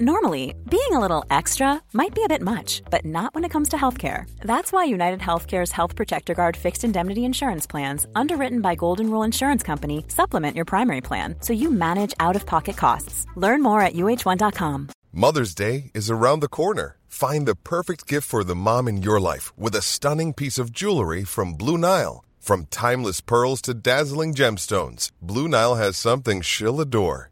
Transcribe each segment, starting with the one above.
Normally, being a little extra might be a bit much, but not when it comes to healthcare. That's why United Healthcare's Health Protector Guard fixed indemnity insurance plans, underwritten by Golden Rule Insurance Company, supplement your primary plan so you manage out-of-pocket costs. Learn more at uh1.com. Mother's Day is around the corner. Find the perfect gift for the mom in your life with a stunning piece of jewelry from Blue Nile. From timeless pearls to dazzling gemstones, Blue Nile has something she'll adore.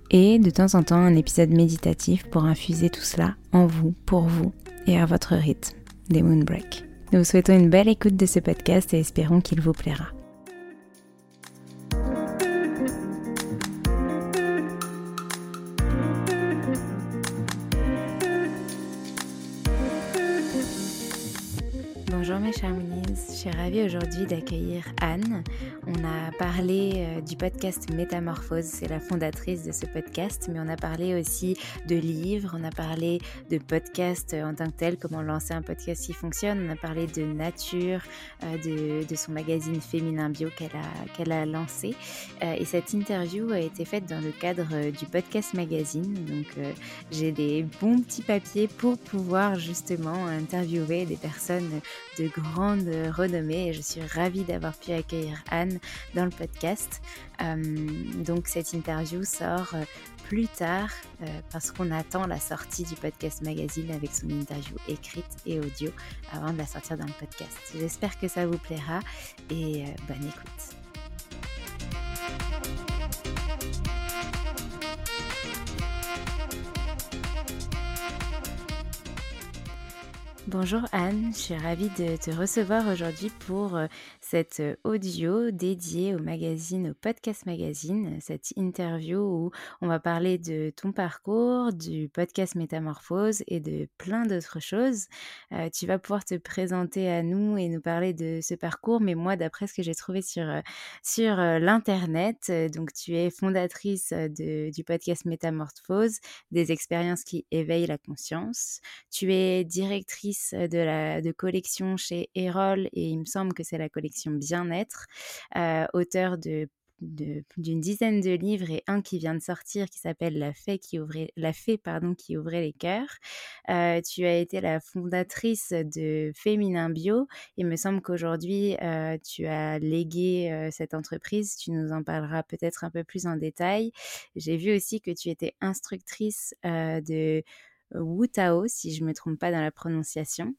et de temps en temps un épisode méditatif pour infuser tout cela en vous, pour vous et à votre rythme, des Moonbreak. Nous vous souhaitons une belle écoute de ce podcast et espérons qu'il vous plaira. Bonjour mes chers je suis ravie aujourd'hui d'accueillir Anne. On a parlé euh, du podcast Métamorphose, c'est la fondatrice de ce podcast, mais on a parlé aussi de livres, on a parlé de podcast en tant que tel, comment lancer un podcast qui fonctionne, on a parlé de nature, euh, de, son magazine féminin bio qu'elle a, qu'elle a lancé. Euh, et cette interview a été faite dans le cadre du podcast magazine, donc j'ai des bons petits papiers pour pouvoir justement interviewer des personnes de grande renommée et je suis ravie d'avoir pu accueillir Anne dans le podcast. Euh, donc cette interview sort euh, plus tard euh, parce qu'on attend la sortie du podcast magazine avec son interview écrite et audio avant de la sortir dans le podcast. J'espère que ça vous plaira et bonne écoute. Bonjour Anne, je suis ravie de te recevoir aujourd'hui pour cette euh, audio dédiée au magazine, au podcast magazine, cette interview où on va parler de ton parcours, du podcast Métamorphose et de plein d'autres choses. Euh, tu vas pouvoir te présenter à nous et nous parler de ce parcours, mais moi, d'après ce que j'ai trouvé sur, euh, sur l'Internet, donc tu es fondatrice de, du podcast Métamorphose, des expériences qui éveillent la conscience. Tu es directrice de la de collection chez Erol et il me semble que c'est la collection bien-être, auteur de d'une dizaine de livres et un qui vient de sortir qui s'appelle La Fée qui ouvrait, la Fée, pardon, qui ouvrait les cœurs. Tu as été la fondatrice de Féminin Bio. Il me semble qu'aujourd'hui, tu as légué cette entreprise. Tu nous en parleras peut-être un peu plus en détail. J'ai vu aussi que tu étais instructrice de Wu Tao, si je ne me trompe pas dans la prononciation.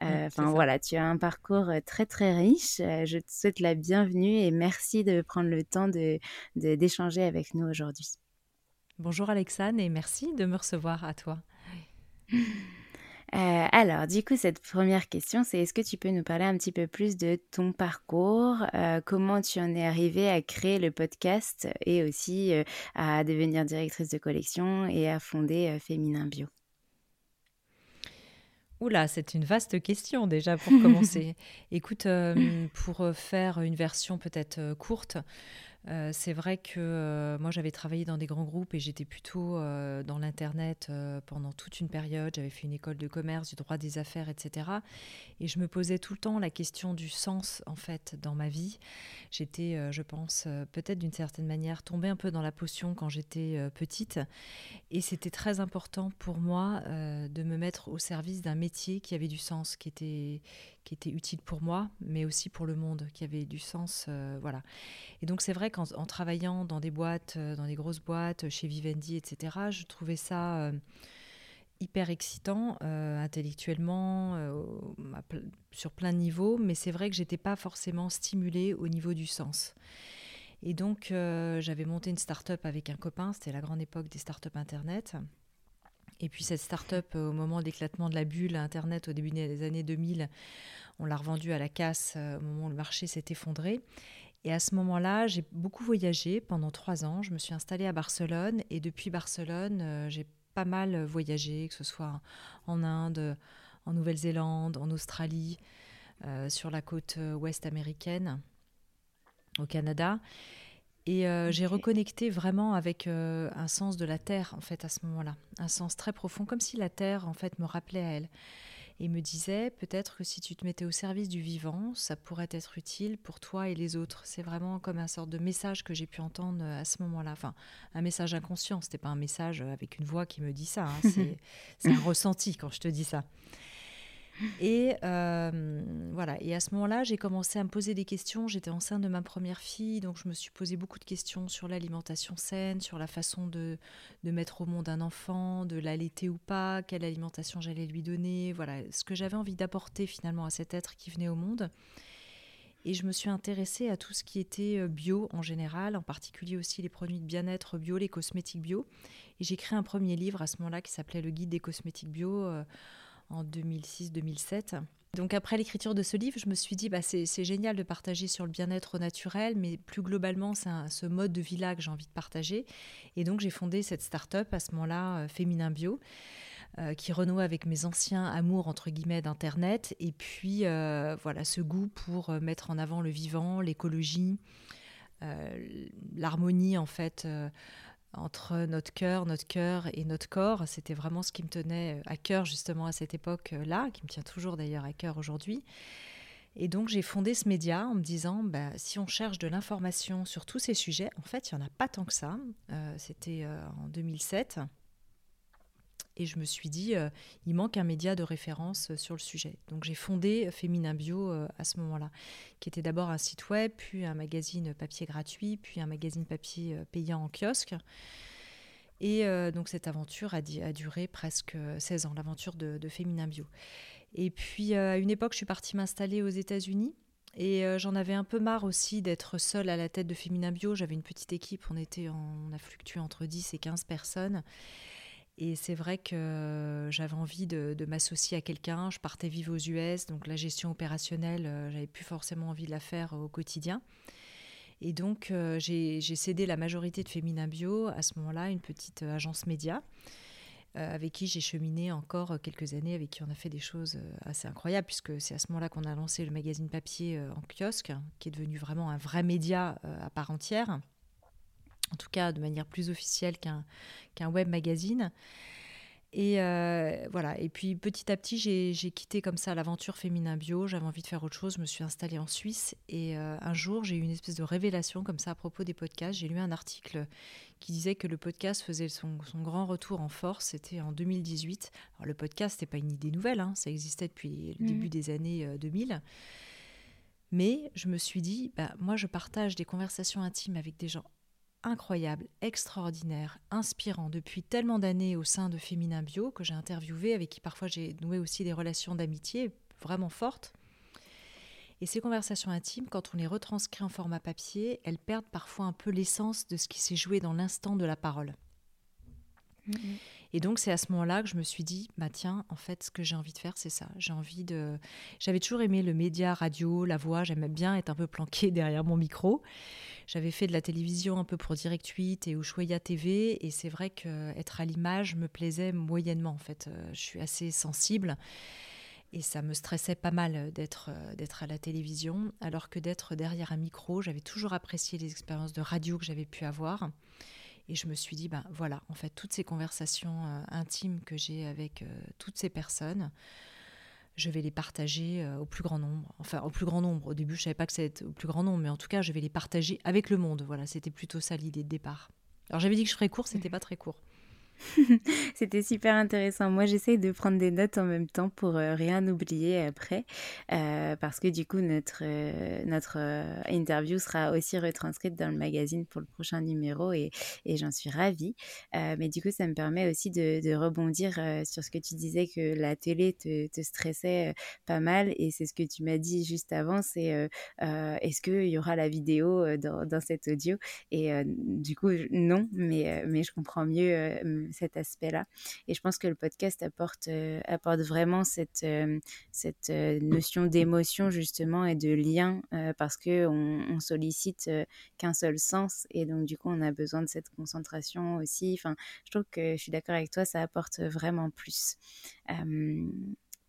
Enfin voilà, tu as un parcours très très riche. je te souhaite la bienvenue et merci de prendre le temps de d'échanger avec nous aujourd'hui. Bonjour Alexandre et merci de me recevoir à toi. alors, du coup, cette première question, c'est est-ce que tu peux nous parler un petit peu plus de ton parcours, comment tu en es arrivée à créer le podcast et aussi à devenir directrice de collection et à fonder Féminin Bio? Oula, c'est une vaste question déjà pour commencer. Écoute, euh, pour euh, faire une version peut-être euh, courte, euh, c'est vrai que euh, moi j'avais travaillé dans des grands groupes et j'étais plutôt euh, dans l'internet pendant toute une période. J'avais fait une école de commerce, du droit des affaires, etc. Et je me posais tout le temps la question du sens en fait dans ma vie. J'étais, je pense, peut-être d'une certaine manière tombée un peu dans la potion quand j'étais petite. Et c'était très important pour moi de me mettre au service d'un métier qui avait du sens, qui était qui était utile pour moi, mais aussi pour le monde, qui avait du sens. Euh, voilà. Et donc, c'est vrai qu'en travaillant dans des boîtes, euh, dans des grosses boîtes, chez Vivendi, etc., je trouvais ça euh, hyper excitant intellectuellement, sur plein de niveaux, mais c'est vrai que j'étais pas forcément stimulée au niveau du sens. Et donc, j'avais monté une start-up avec un copain, c'était la grande époque des start-up Internet. Et puis cette start-up, au moment de l'éclatement de la bulle Internet au début des années 2000, on l'a revendue à la casse euh, au moment où le marché s'est effondré. Et à ce moment-là, j'ai beaucoup voyagé pendant trois ans. Je me suis installée à Barcelone et depuis Barcelone, euh, j'ai pas mal voyagé, que ce soit en Inde, en Nouvelle-Zélande, en Australie, euh, sur la côte ouest américaine, au Canada. Et j'ai reconnecté vraiment avec un sens de la terre en fait à ce moment-là, un sens très profond, comme si la terre en fait me rappelait à elle et me disait peut-être que si tu te mettais au service du vivant, ça pourrait être utile pour toi et les autres. C'est vraiment comme un sorte de message que j'ai pu entendre euh, à ce moment-là. Enfin, un message inconscient, c'était pas un message avec une voix qui me dit ça. Hein. C'est un ressenti quand je te dis ça. Et euh, voilà. Et à ce moment-là, j'ai commencé à me poser des questions. J'étais enceinte de ma première fille, donc je me suis posé beaucoup de questions sur l'alimentation saine, sur la façon de, mettre au monde un enfant, de l'allaiter ou pas, quelle alimentation j'allais lui donner. Voilà, ce que j'avais envie d'apporter finalement à cet être qui venait au monde. Et je me suis intéressée à tout ce qui était euh, bio en général, en particulier aussi les produits de bien-être bio, les cosmétiques bio. Et j'ai créé un premier livre à ce moment-là qui s'appelait Le guide des cosmétiques bio. Euh, en 2006-2007. Donc après l'écriture de ce livre, je me suis dit, bah, c'est génial de partager sur le bien-être naturel, mais plus globalement, c'est ce mode de vie là que j'ai envie de partager. Et donc j'ai fondé cette start-up à ce moment-là, euh, Féminin Bio, euh, qui renoue avec mes anciens amours, entre guillemets, d'Internet. Et puis, euh, voilà, ce goût pour mettre en avant le vivant, l'écologie, l'harmonie, en fait entre notre cœur, notre cœur et notre corps. C'était vraiment ce qui me tenait à cœur justement à cette époque-là, qui me tient toujours d'ailleurs à cœur aujourd'hui. Et donc j'ai fondé ce média en me disant, bah, si on cherche de l'information sur tous ces sujets, en fait, il n'y en a pas tant que ça. Euh, c'était euh, en 2007. Et je me suis dit, euh, il manque un média de référence euh, sur le sujet. Donc j'ai fondé Féminin Bio euh, à ce moment-là, qui était d'abord un site web, puis un magazine papier gratuit, puis un magazine papier payant en kiosque. Et donc cette aventure a, duré presque 16 ans, l'aventure de, de, Féminin Bio. Et puis à une époque, je suis partie m'installer aux États-Unis. Et j'en avais un peu marre aussi d'être seule à la tête de Féminin Bio. J'avais une petite équipe, on a fluctué entre 10 et 15 personnes. Et c'est vrai que j'avais envie de, m'associer à quelqu'un. Je partais vivre aux US, donc la gestion opérationnelle, euh, j'avais plus forcément envie de la faire au quotidien. Et donc euh, j'ai cédé la majorité de Féminin Bio à ce moment-là, une petite euh, agence média. avec qui j'ai cheminé encore quelques années, avec qui on a fait des choses assez incroyables, puisque c'est à ce moment-là qu'on a lancé le magazine papier en kiosque, qui est devenu vraiment un vrai média à part entière en tout cas de manière plus officielle qu'un web magazine. Et euh, voilà. Et puis petit à petit, j'ai quitté comme ça l'aventure féminin bio. J'avais envie de faire autre chose. Je me suis installée en Suisse. Et euh, un jour, j'ai eu une espèce de révélation comme ça à propos des podcasts. J'ai lu un article qui disait que le podcast faisait son, grand retour en force. C'était en 2018. Alors le podcast, n'est pas une idée nouvelle. Hein. Ça existait depuis le mmh. début des années 2000. Euh, Mais je me suis dit, bah, moi, je partage des conversations intimes avec des gens incroyable, extraordinaire, inspirant depuis tellement d'années au sein de Féminin Bio que j'ai interviewé, avec qui parfois j'ai noué aussi des relations d'amitié vraiment fortes. Et ces conversations intimes, quand on les retranscrit en format papier, elles perdent parfois un peu l'essence de ce qui s'est joué dans l'instant de la parole. Mm-hmm. Et donc c'est à ce moment-là que je me suis dit, bah tiens, en fait, ce que j'ai envie de faire, c'est ça. J'ai envie de. J'avais toujours aimé le média, radio, la voix. J'aimais bien être un peu planqué derrière mon micro. J'avais fait de la télévision un peu pour Direct 8 et Ushuaïa TV, et c'est vrai qu'être à l'image me plaisait moyennement. En fait, euh, je suis assez sensible. Et ça me stressait pas mal d'être d'être à la télévision, alors que d'être derrière un micro, j'avais toujours apprécié les expériences de radio que j'avais pu avoir. Et je me suis dit, ben voilà, en fait, toutes ces conversations euh, intimes que j'ai avec euh, toutes ces personnes, je vais les partager euh, au plus grand nombre. Enfin, au plus grand nombre. Au début, je savais pas que c'était au plus grand nombre, mais en tout cas, je vais les partager avec le monde. Voilà, c'était plutôt ça l'idée de départ. Alors, j'avais dit que je ferais court, c'était pas très court. C'était super intéressant. Moi, j'essaye de prendre des notes en même temps pour euh, rien oublier après, euh, parce que du coup, notre, euh, notre interview sera aussi retranscrite dans le magazine pour le prochain numéro et, et j'en suis ravie. mais du coup, ça me permet aussi de, de rebondir sur ce que tu disais que la télé te, te stressait pas mal et c'est ce que tu m'as dit juste avant, c'est est-ce qu'il y aura la vidéo dans, dans cet audio? Et du coup, non, mais, mais je comprends mieux cet aspect-là. Et je pense que le podcast apporte, euh, apporte vraiment cette, euh, cette euh, notion d'émotion justement et de lien parce qu'on on sollicite qu'un seul sens et donc du coup on a besoin de cette concentration aussi. Enfin, je trouve que je suis d'accord avec toi, ça apporte vraiment plus.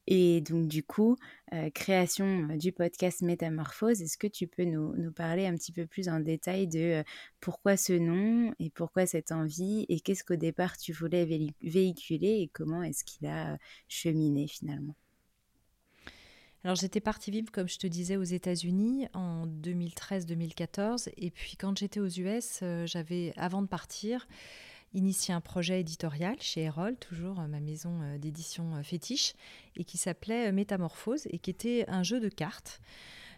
Et donc, du coup, euh, création euh, du podcast Métamorphose, est-ce que tu peux nous, nous, parler un petit peu plus en détail de euh, pourquoi ce nom et pourquoi cette envie et qu'est-ce qu'au départ tu voulais véhiculer et comment est-ce qu'il a cheminé finalement? Alors j'étais partie vivre, comme je te disais, aux États-Unis en 2013-2014. Et puis quand j'étais aux US, j'avais, avant de partir, initié un projet éditorial chez Erol, toujours euh, ma maison euh, d'édition euh, fétiche, et qui s'appelait Métamorphose et qui était un jeu de cartes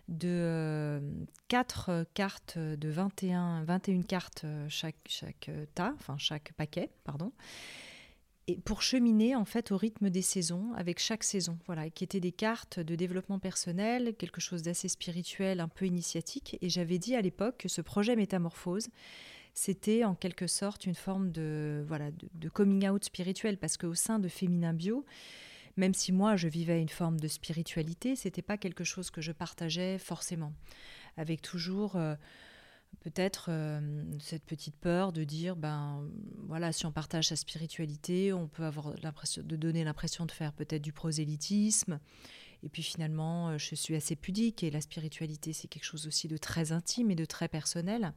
de quatre cartes de 21, 21 cartes chaque, chaque tas, enfin chaque paquet, pardon, et pour cheminer en fait au rythme des saisons, avec chaque saison, voilà, qui étaient des cartes de développement personnel, quelque chose d'assez spirituel, un peu initiatique. Et j'avais dit à l'époque que ce projet Métamorphose, c'était en quelque sorte une forme de, voilà, de, coming out spirituel, parce qu'au sein de Féminin Bio, même si moi je vivais une forme de spiritualité, c'était pas quelque chose que je partageais forcément, avec toujours euh, peut-être euh, cette petite peur de dire ben voilà si on partage sa spiritualité, on peut avoir l'impression de donner l'impression de faire peut-être du prosélytisme. Et puis finalement, euh, je suis assez pudique et la spiritualité, c'est quelque chose aussi de très intime et de très personnel.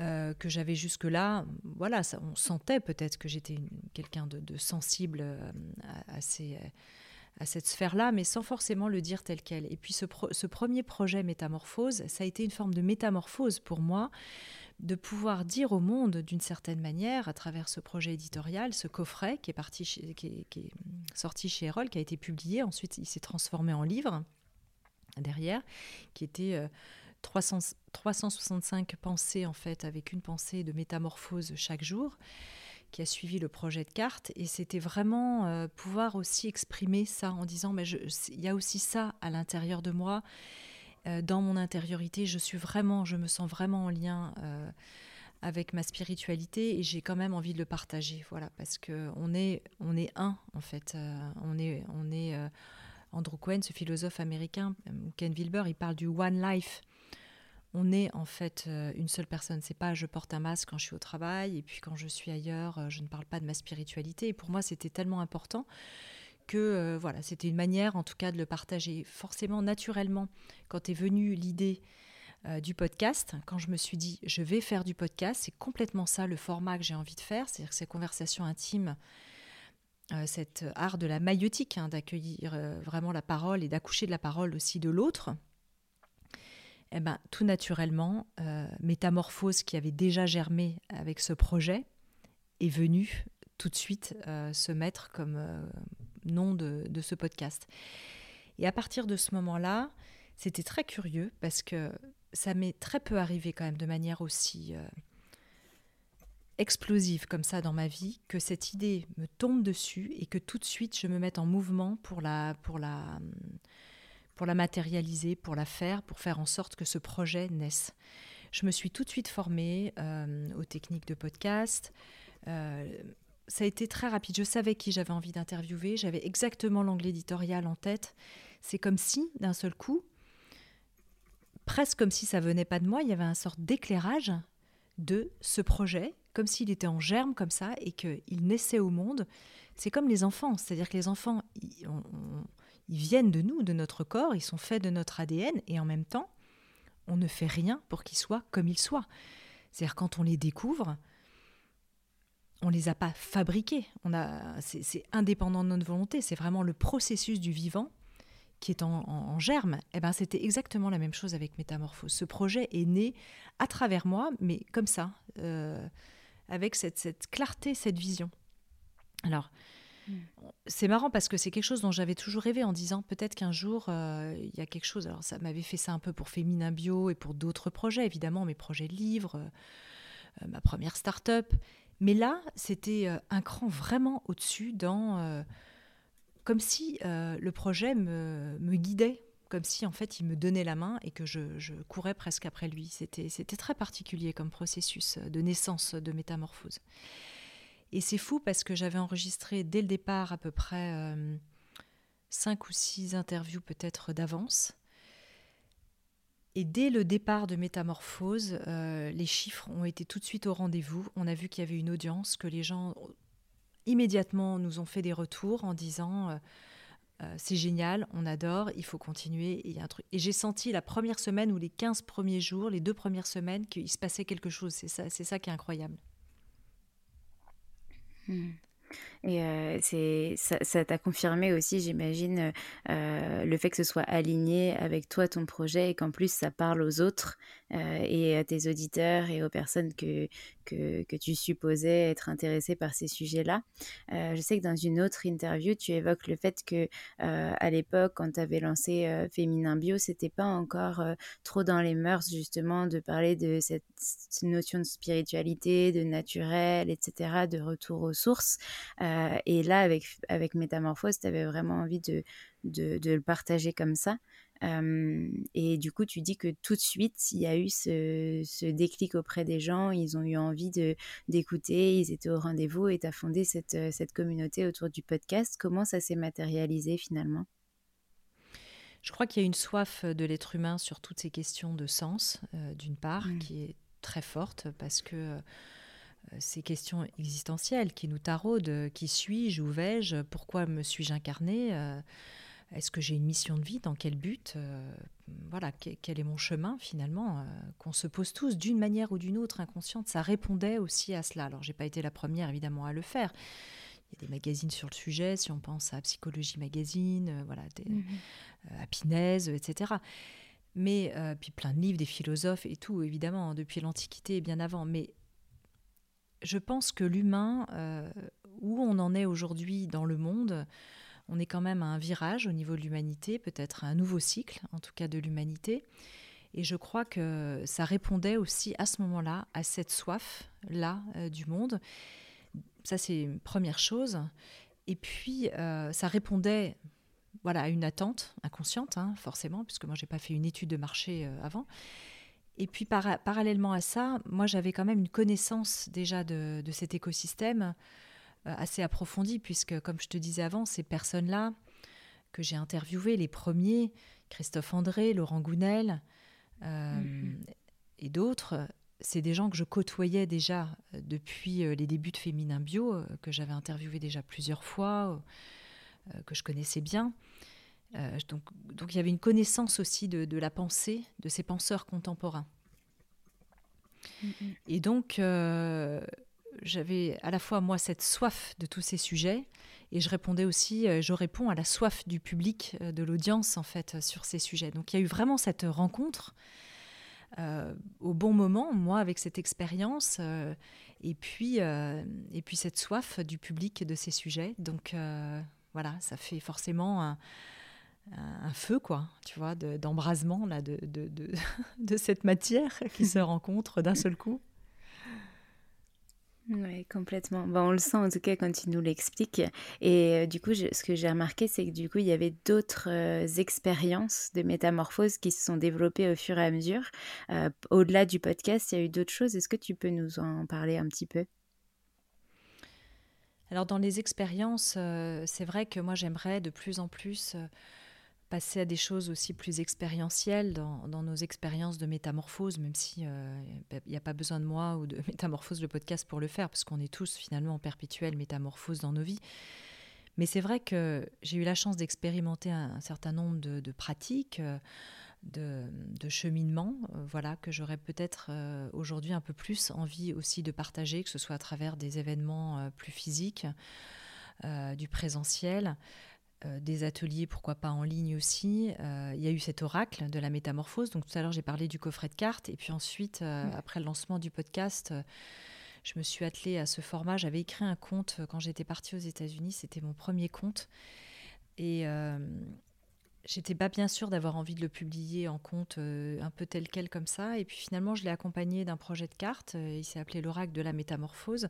Euh, que j'avais jusque-là, voilà, on sentait peut-être que j'étais quelqu'un de, sensible euh, à, à, cette sphère-là, mais sans forcément le dire tel quel. Et puis ce, premier projet Métamorphose, ça a été une forme de métamorphose pour moi, de pouvoir dire au monde d'une certaine manière, à travers ce projet éditorial, ce coffret qui est, parti qui, est, sorti chez Erol, qui a été publié, ensuite il s'est transformé en livre derrière, qui était... Euh, 365 pensées en fait, avec une pensée de métamorphose chaque jour, qui a suivi le projet de carte. Et c'était vraiment euh, pouvoir aussi exprimer ça en disant, mais il y a aussi ça à l'intérieur de moi, euh, dans mon intériorité. Je suis vraiment, je me sens vraiment en lien. Euh, avec ma spiritualité et j'ai quand même envie de le partager voilà parce que on est on est un en fait on est on est Andrew Cohen ce philosophe américain Ken Wilber il parle du one life on est en fait euh, une seule personne. C'est pas je porte un masque quand je suis au travail et puis quand je suis ailleurs, euh, je ne parle pas de ma spiritualité. Et pour moi, c'était tellement important que euh, voilà, c'était une manière en tout cas de le partager. Forcément, naturellement, quand est venue l'idée du podcast, quand je me suis dit je vais faire du podcast, c'est complètement ça le format que j'ai envie de faire, c'est-à-dire ces conversations intimes cet art de la maïotique, hein, d'accueillir vraiment la parole et d'accoucher de la parole aussi de l'autre, eh ben, tout naturellement, Métamorphose, qui avait déjà germé avec ce projet, est venue tout de suite se mettre comme nom de, ce podcast. Et à partir de ce moment-là, c'était très curieux parce que ça m'est très peu arrivé quand même de manière aussi euh, explosive comme ça dans ma vie, que cette idée me tombe dessus et que tout de suite je me mette en mouvement pour la, pour la, pour la matérialiser, pour la faire, pour faire en sorte que ce projet naisse. Je me suis tout de suite formée euh, aux techniques de podcast. Euh, ça a été très rapide. Je savais qui j'avais envie d'interviewer. J'avais exactement l'angle éditorial en tête. C'est comme si, d'un seul coup, presque comme si ça venait pas de moi, il y avait un sorte d'éclairage de ce projet, comme s'il était en germe comme ça et qu'il naissait au monde. C'est comme les enfants, c'est-à-dire que les enfants, ils, viennent de nous, de notre corps, ils sont faits de notre ADN et en même temps, on ne fait rien pour qu'ils soient comme ils soient. C'est-à-dire quand on les découvre, on les a pas fabriqués. On a, c'est indépendant de notre volonté. C'est vraiment le processus du vivant qui est en, germe, eh ben, c'était exactement la même chose avec Métamorphose. Ce projet est né à travers moi, mais comme ça, euh, avec cette, clarté, cette vision. Alors, hmm. c'est marrant parce que c'est quelque chose dont j'avais toujours rêvé en disant peut-être qu'un jour, euh, il y a quelque chose. Alors, ça m'avait fait ça un peu pour Féminin Bio et pour d'autres projets, évidemment, mes projets de livres, euh, ma première start-up. Mais là, c'était un cran vraiment au-dessus dans comme si euh, le projet me, guidait, comme si en fait il me donnait la main et que je, courais presque après lui. C'était, très particulier comme processus de naissance, de métamorphose. Et c'est fou parce que j'avais enregistré dès le départ à peu près euh, cinq ou six interviews peut-être d'avance. Et dès le départ de Métamorphose, euh, les chiffres ont été tout de suite au rendez-vous. On a vu qu'il y avait une audience, que les gens immédiatement nous ont fait des retours en disant euh, c'est génial, on adore, il faut continuer. Et j'ai senti la première semaine ou les 15 premiers jours, les deux premières semaines, qu'il se passait quelque chose. C'est ça, c'est ça qui est incroyable. Hmm. Et euh, ça t'a confirmé aussi, j'imagine, euh, le fait que ce soit aligné avec toi, ton projet, et qu'en plus ça parle aux autres et à tes auditeurs et aux personnes que, que, tu supposais être intéressées par ces sujets-là. je sais que dans une autre interview, tu évoques le fait que à l'époque, quand tu avais lancé Féminin Bio, c'était pas encore trop dans les mœurs justement de parler de cette notion de spiritualité, de naturel, etc., de retour aux sources. Euh, et là, avec, avec Métamorphose, tu avais vraiment envie de, de, le partager comme ça. Euh, et du coup, tu dis que tout de suite, il y a eu ce, ce déclic auprès des gens, ils ont eu envie d'écouter, ils étaient au rendez-vous et tu as fondé cette, cette communauté autour du podcast. Comment ça s'est matérialisé finalement? Je crois qu'il y a une soif de l'être humain sur toutes ces questions de sens, euh, d'une part, mmh. qui est très forte parce que euh, ces questions existentielles qui nous taraudent. Euh, qui suis-je Où vais-je? Pourquoi me suis-je incarné euh, Est-ce que j'ai une mission de vie? Dans quel but? Voilà, quel est mon chemin finalement Qu'on se pose tous d'une manière ou d'une autre inconsciente? Ça répondait aussi à cela. Alors, j'ai pas été la première évidemment à le faire. Il y a des magazines sur le sujet, si on pense à Psychologie Magazine, voilà, des, mmh. etc. Mais puis plein de livres, des philosophes et tout, évidemment, hein, depuis l'Antiquité et bien avant. Mais je pense que l'humain, euh, où on en est aujourd'hui dans le monde, on est quand même à un virage au niveau de l'humanité, peut-être un nouveau cycle, en tout cas de l'humanité. Et je crois que ça répondait aussi à ce moment-là à cette soif-là euh, du monde. Ça, c'est une première chose. Et puis, euh, ça répondait voilà, à une attente inconsciente, hein, forcément, puisque moi, je n'ai pas fait une étude de marché avant. Et puis parallèlement à ça, moi j'avais quand même une connaissance déjà de, cet écosystème euh, assez approfondie, puisque comme je te disais avant, ces personnes-là que j'ai interviewées, les premiers, Christophe André, Laurent Gounel euh, mm-hmm. et d'autres, c'est des gens que je côtoyais déjà euh, depuis les débuts de Féminin Bio, que j'avais interviewé déjà plusieurs fois, que je connaissais bien. Euh, donc, donc il y avait une connaissance aussi de, la pensée de ces penseurs contemporains. Mm-hmm. Et donc, euh, j'avais à la fois, moi, cette soif de tous ces sujets, et je répondais aussi, je réponds à la soif du public, de l'audience en fait sur ces sujets. Donc il y a eu vraiment cette rencontre au bon moment, moi avec cette expérience et puis et puis cette soif du public de ces sujets. Donc voilà, ça fait forcément un, un feu, quoi, tu vois, d'embrasement là, de, de, de, cette matière qui se rencontre d'un seul coup. Oui, complètement. on le sent en tout cas quand tu nous l'expliques. Et euh, du coup, ce que j'ai remarqué, c'est que du coup, il y avait d'autres euh, expériences de métamorphose qui se sont développées au fur et à mesure. Euh, au-delà du podcast, il y a eu d'autres choses. Est-ce que tu peux nous en parler un petit peu? Alors, dans les expériences, c'est vrai que moi, j'aimerais de plus en plus passer à des choses aussi plus expérientielles dans, nos expériences de métamorphose, même si il euh, n'y a pas besoin de moi ou de métamorphose le podcast pour le faire, parce qu'on est tous finalement en perpétuelle métamorphose dans nos vies. Mais c'est vrai que j'ai eu la chance d'expérimenter un, certain nombre de, pratiques, euh, de, de cheminements, euh, voilà, que j'aurais peut-être aujourd'hui un peu plus envie aussi de partager, que ce soit à travers des événements plus physiques, du présentiel. Euh, des ateliers, pourquoi pas en ligne aussi. Euh, il y a eu cet oracle de la métamorphose. Donc tout à l'heure, j'ai parlé du coffret de cartes. Et puis ensuite, euh, après le lancement du podcast, je me suis attelée à ce format. J'avais écrit un conte quand j'étais partie aux États-Unis. C'était mon premier conte. Et j'étais pas bien sûre d'avoir envie de le publier en compte euh, un peu tel quel comme ça. Et puis finalement, je l'ai accompagné d'un projet de carte. Euh, il s'est appelé l'oracle de la métamorphose.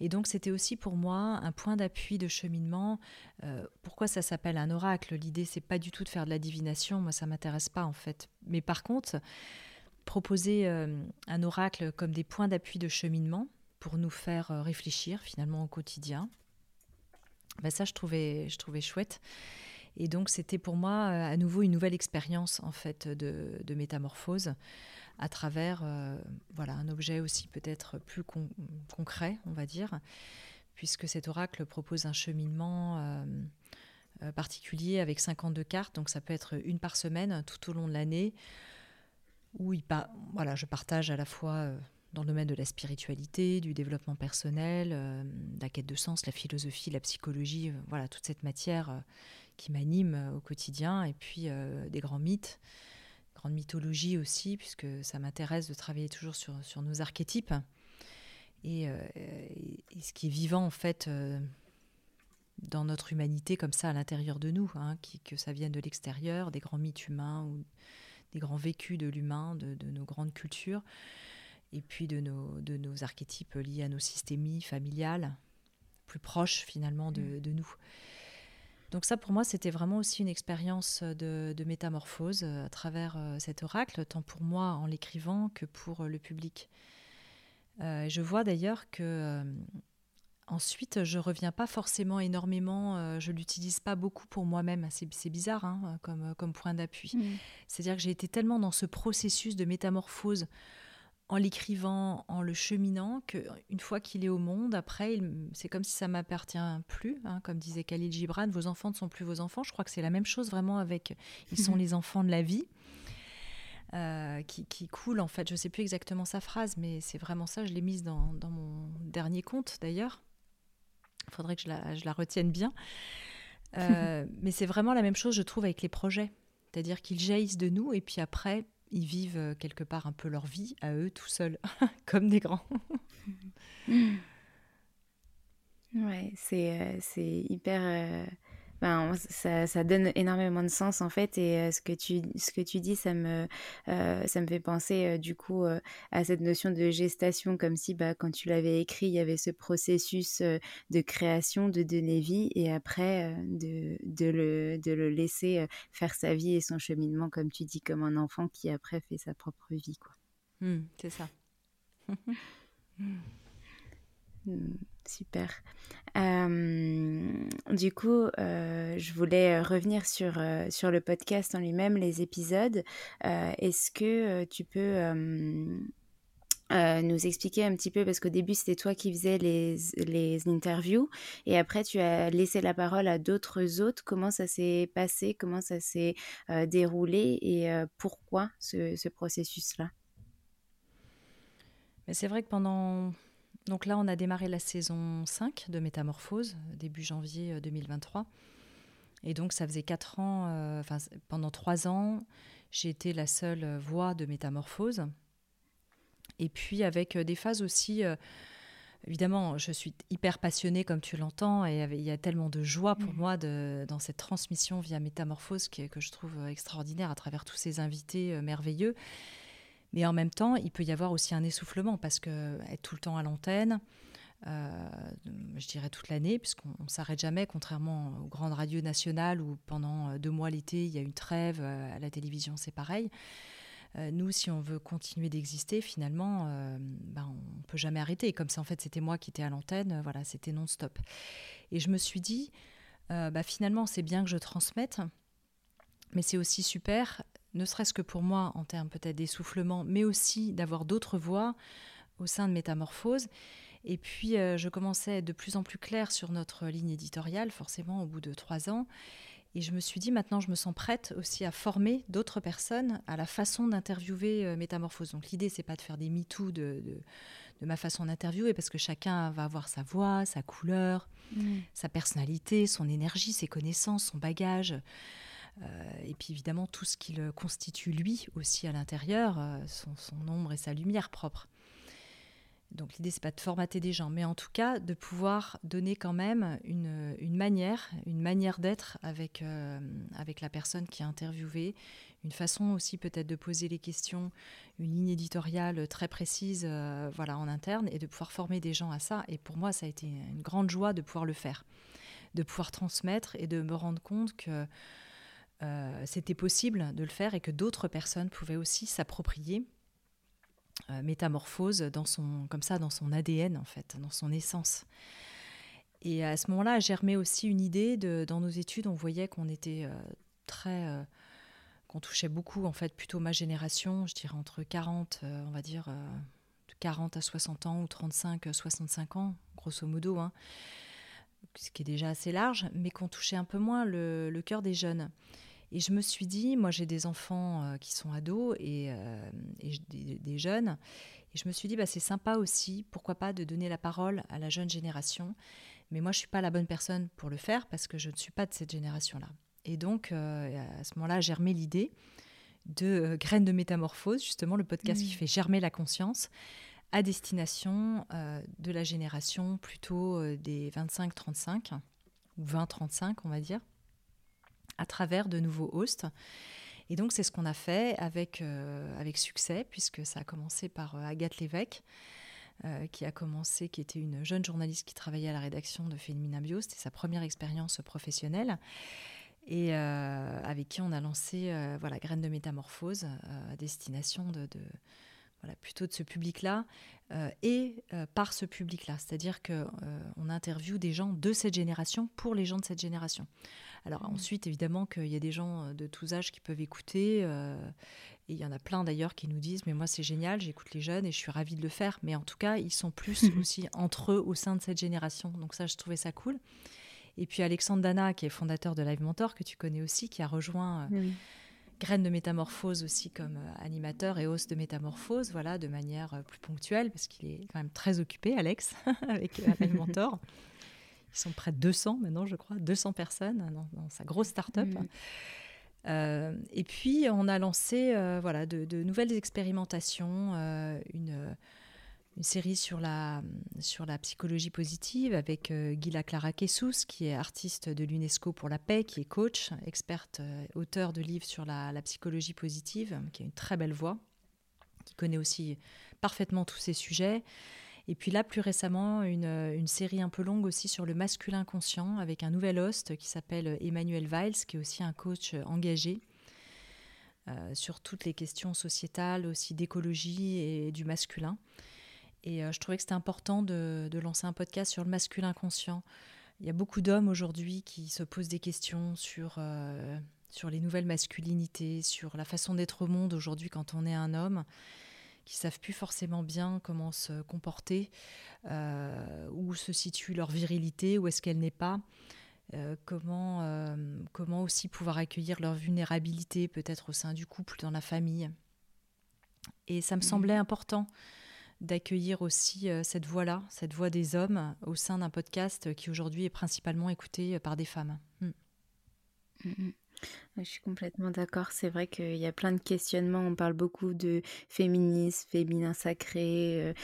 Et donc, c'était aussi pour moi un point d'appui de cheminement. Euh, pourquoi ça s'appelle un oracle? L'idée, c'est pas du tout de faire de la divination. Moi, ça m'intéresse pas en fait. Mais par contre, proposer un oracle comme des points d'appui de cheminement pour nous faire réfléchir finalement au quotidien. Ben ça, je trouvais, je trouvais chouette. Et donc c'était pour moi euh, à nouveau une nouvelle expérience en fait de, métamorphose à travers euh, voilà un objet aussi peut-être plus concret, on va dire, puisque cet oracle propose un cheminement euh, particulier avec 52 cartes, donc ça peut être une par semaine tout au long de l'année, où il voilà, je partage à la fois dans le domaine de la spiritualité, du développement personnel, de la quête de sens, la philosophie, la psychologie, voilà toute cette matière qui m'anime euh, au quotidien, et puis euh, des grands mythes, grande mythologie aussi, puisque ça m'intéresse de travailler toujours sur, sur nos archétypes. Et, euh, ce qui est vivant en fait dans notre humanité comme ça à l'intérieur de nous, hein, qui, que ça vienne de l'extérieur, des grands mythes humains ou des grands vécus de l'humain, de, nos grandes cultures, et puis de nos, de nos archétypes liés à nos systémies familiales, plus proches finalement de, de nous. Donc ça, pour moi, c'était vraiment aussi une expérience de, métamorphose euh, à travers euh, cet oracle, tant pour moi en l'écrivant que pour euh, le public. je vois d'ailleurs que ensuite, je reviens pas forcément énormément, je l'utilise pas beaucoup pour moi-même. C'est bizarre hein, comme, comme point d'appui. Mmh. C'est-à-dire que j'ai été tellement dans ce processus de métamorphose en l'écrivant, en le cheminant, qu'une fois qu'il est au monde, après, c'est comme si ça m'appartient plus. Hein, comme disait Khalil Gibran, vos enfants ne sont plus vos enfants. Je crois que c'est la même chose vraiment avec. Ils sont les enfants de la vie. Euh, qui, qui coule en fait. Je ne sais plus exactement sa phrase, mais c'est vraiment ça. Je l'ai mise dans, mon dernier conte d'ailleurs. Il faudrait que je la, je la retienne bien. Euh, mais c'est vraiment la même chose, je trouve, avec les projets. C'est-à-dire qu'ils jaillissent de nous et puis après, ils vivent euh, quelque part un peu leur vie à eux tout seuls, comme des grands. ouais, c'est euh, c'est hyper. Euh, ça, ça, donne énormément de sens en fait et euh, ce, que tu, ce que tu dis ça me, euh, ça me fait penser euh, du coup à cette notion de gestation comme si bah, quand tu l'avais écrit il y avait ce processus de création, de donner vie et après de, de, le, de le laisser faire sa vie et son cheminement comme tu dis comme un enfant qui après fait sa propre vie quoi. Mmh, c'est ça. Mmh. Super. Euh, du coup, euh, je voulais revenir sur, euh, sur le podcast en lui-même, les épisodes. Est-ce que tu peux nous expliquer un petit peu, parce qu'au début c'était toi qui faisais les, les, interviews, et après tu as laissé la parole à d'autres hôtes. Comment ça s'est passé, comment ça s'est déroulé, et pourquoi ce, ce processus-là? C'est vrai que pendant Donc là, on a démarré la saison 5 de Métamorphose, début janvier 2023. Et donc, ça faisait quatre ans, enfin, pendant trois ans, j'ai été la seule voix de Métamorphose. Et puis, avec des phases aussi évidemment, je suis hyper passionnée, comme tu l'entends, et il y a tellement de joie pour mm. moi dans cette transmission via Métamorphose que je trouve extraordinaire à travers tous ces invités euh, merveilleux. Mais en même temps, il peut y avoir aussi un essoufflement parce que être tout le temps à l'antenne, euh, je dirais toute l'année, puisqu'on ne s'arrête jamais, contrairement aux grandes radios nationales où pendant euh, deux mois l'été, il y a une trêve, à la télévision c'est pareil. Euh, nous, si on veut continuer d'exister, finalement, euh, ben, on ne peut jamais arrêter. comme ça, en fait, c'était moi qui étais à l'antenne, euh, voilà, c'était non-stop. Et je me suis dit, bah, finalement, c'est bien que je transmette, mais c'est aussi super, ne serait-ce que pour moi, en termes peut-être d'essoufflement, mais aussi d'avoir d'autres voix au sein de Métamorphose. Et puis, je commençais à être de plus en plus claire sur notre ligne éditoriale, forcément, au bout de trois ans. Et je me suis dit, maintenant, je me sens prête aussi à former d'autres personnes à la façon d'interviewer euh, Métamorphose. Donc, l'idée, c'est pas de faire des MeToo de, de, ma façon d'interviewer, parce que chacun va avoir sa voix, sa couleur, mm. sa personnalité, son énergie, ses connaissances, son bagage. Euh, et puis, évidemment, tout ce qui le constitue, lui, aussi à l'intérieur, euh, son, son ombre et sa lumière propre. Donc l'idée, c'est pas de formater des gens, mais en tout cas de pouvoir donner quand même une, manière, une manière d'être avec, euh, avec la personne qui est interviewée, une façon aussi peut-être de poser les questions, une ligne éditoriale très précise voilà, en interne et de pouvoir former des gens à ça. Et pour moi, ça a été une grande joie de pouvoir le faire, de pouvoir transmettre et de me rendre compte que euh, c'était possible de le faire et que d'autres personnes pouvaient aussi s'approprier euh, métamorphose dans son, comme ça, dans son ADN, en fait, dans son essence. Et à ce moment-là, germé aussi une idée dans nos études, on voyait qu'on était euh, très. Qu'on touchait beaucoup, en fait, plutôt ma génération, je dirais entre 40, on va dire, 40 à 60 ans ou 35 à 65 ans, grosso modo, hein, ce qui est déjà assez large, mais qu'on touchait un peu moins le cœur des jeunes. Et je me suis dit, moi j'ai des enfants euh, qui sont ados et, euh, des, jeunes, et je me suis dit, bah, c'est sympa aussi, pourquoi pas, de donner la parole à la jeune génération. Mais moi je ne suis pas la bonne personne pour le faire parce que je ne suis pas de cette génération-là. Et donc euh, à ce moment-là, j'ai germé l'idée de Graines de métamorphose, justement le podcast qui fait germer la conscience à destination de la génération plutôt des 25-35 ou 20-35 on va dire à travers de nouveaux hosts. Et donc, c'est ce qu'on a fait avec, euh, avec succès, puisque ça a commencé par euh, Agathe Lévesque, euh, qui a commencé, qui était une jeune journaliste qui travaillait à la rédaction de Féminina Bio. C'était sa première expérience professionnelle. Et avec qui on a lancé voilà, Graines de métamorphose à destination de, de voilà, plutôt de ce public-là et par ce public-là. C'est-à-dire qu'on on interviewe des gens de cette génération pour les gens de cette génération. Alors mm. ensuite, évidemment qu'il y a des gens euh, de tous âges qui peuvent écouter, euh, et il y en a plein d'ailleurs qui nous disent, mais moi c'est génial, j'écoute les jeunes et je suis ravie de le faire. Mais en tout cas, ils sont plus aussi entre eux au sein de cette génération. Donc ça, je trouvais ça cool. Et puis Alexandre Dana, qui est fondateur de Live Mentor, que tu connais aussi, qui a rejoint... Euh, Graines de métamorphose aussi comme animateur et hausse de métamorphose, voilà, de manière plus ponctuelle, parce qu'il est quand même très occupé, Alex, avec Live Mentor. Ils sont près de 200 maintenant, je crois, 200 personnes dans, sa grosse start-up. Euh, et puis, on a lancé euh, voilà, de, nouvelles expérimentations, euh, une, une, série sur la, sur la psychologie positive avec Gila Clara Kessous, qui est artiste de l'UNESCO pour la paix, qui est coach, experte, auteur de livres sur la, psychologie positive, qui a une très belle voix, qui connaît aussi parfaitement tous ces sujets. Et puis là, plus récemment, une, série un peu longue aussi sur le masculin conscient avec un nouvel host qui s'appelle Emmanuel Weils, qui est aussi un coach engagé euh, sur toutes les questions sociétales, aussi d'écologie et du masculin. Et euh, je trouvais que c'était important de, lancer un podcast sur le masculin conscient. Il y a beaucoup d'hommes aujourd'hui qui se posent des questions sur, euh, sur les nouvelles masculinités, sur la façon d'être au monde aujourd'hui quand on est un homme qui savent plus forcément bien comment se comporter, euh, où se situe leur virilité, où est-ce qu'elle n'est pas. Euh, comment, comment aussi pouvoir accueillir leur vulnérabilité peut-être au sein du couple, dans la famille. Et ça me mmh. semblait important d'accueillir aussi cette voix-là, cette voix des hommes au sein d'un podcast qui aujourd'hui est principalement écouté par des femmes. Mm. Mm, mm. Je suis complètement d'accord. C'est vrai qu'il y a plein de questionnements. On parle beaucoup de féminisme, féminin sacré,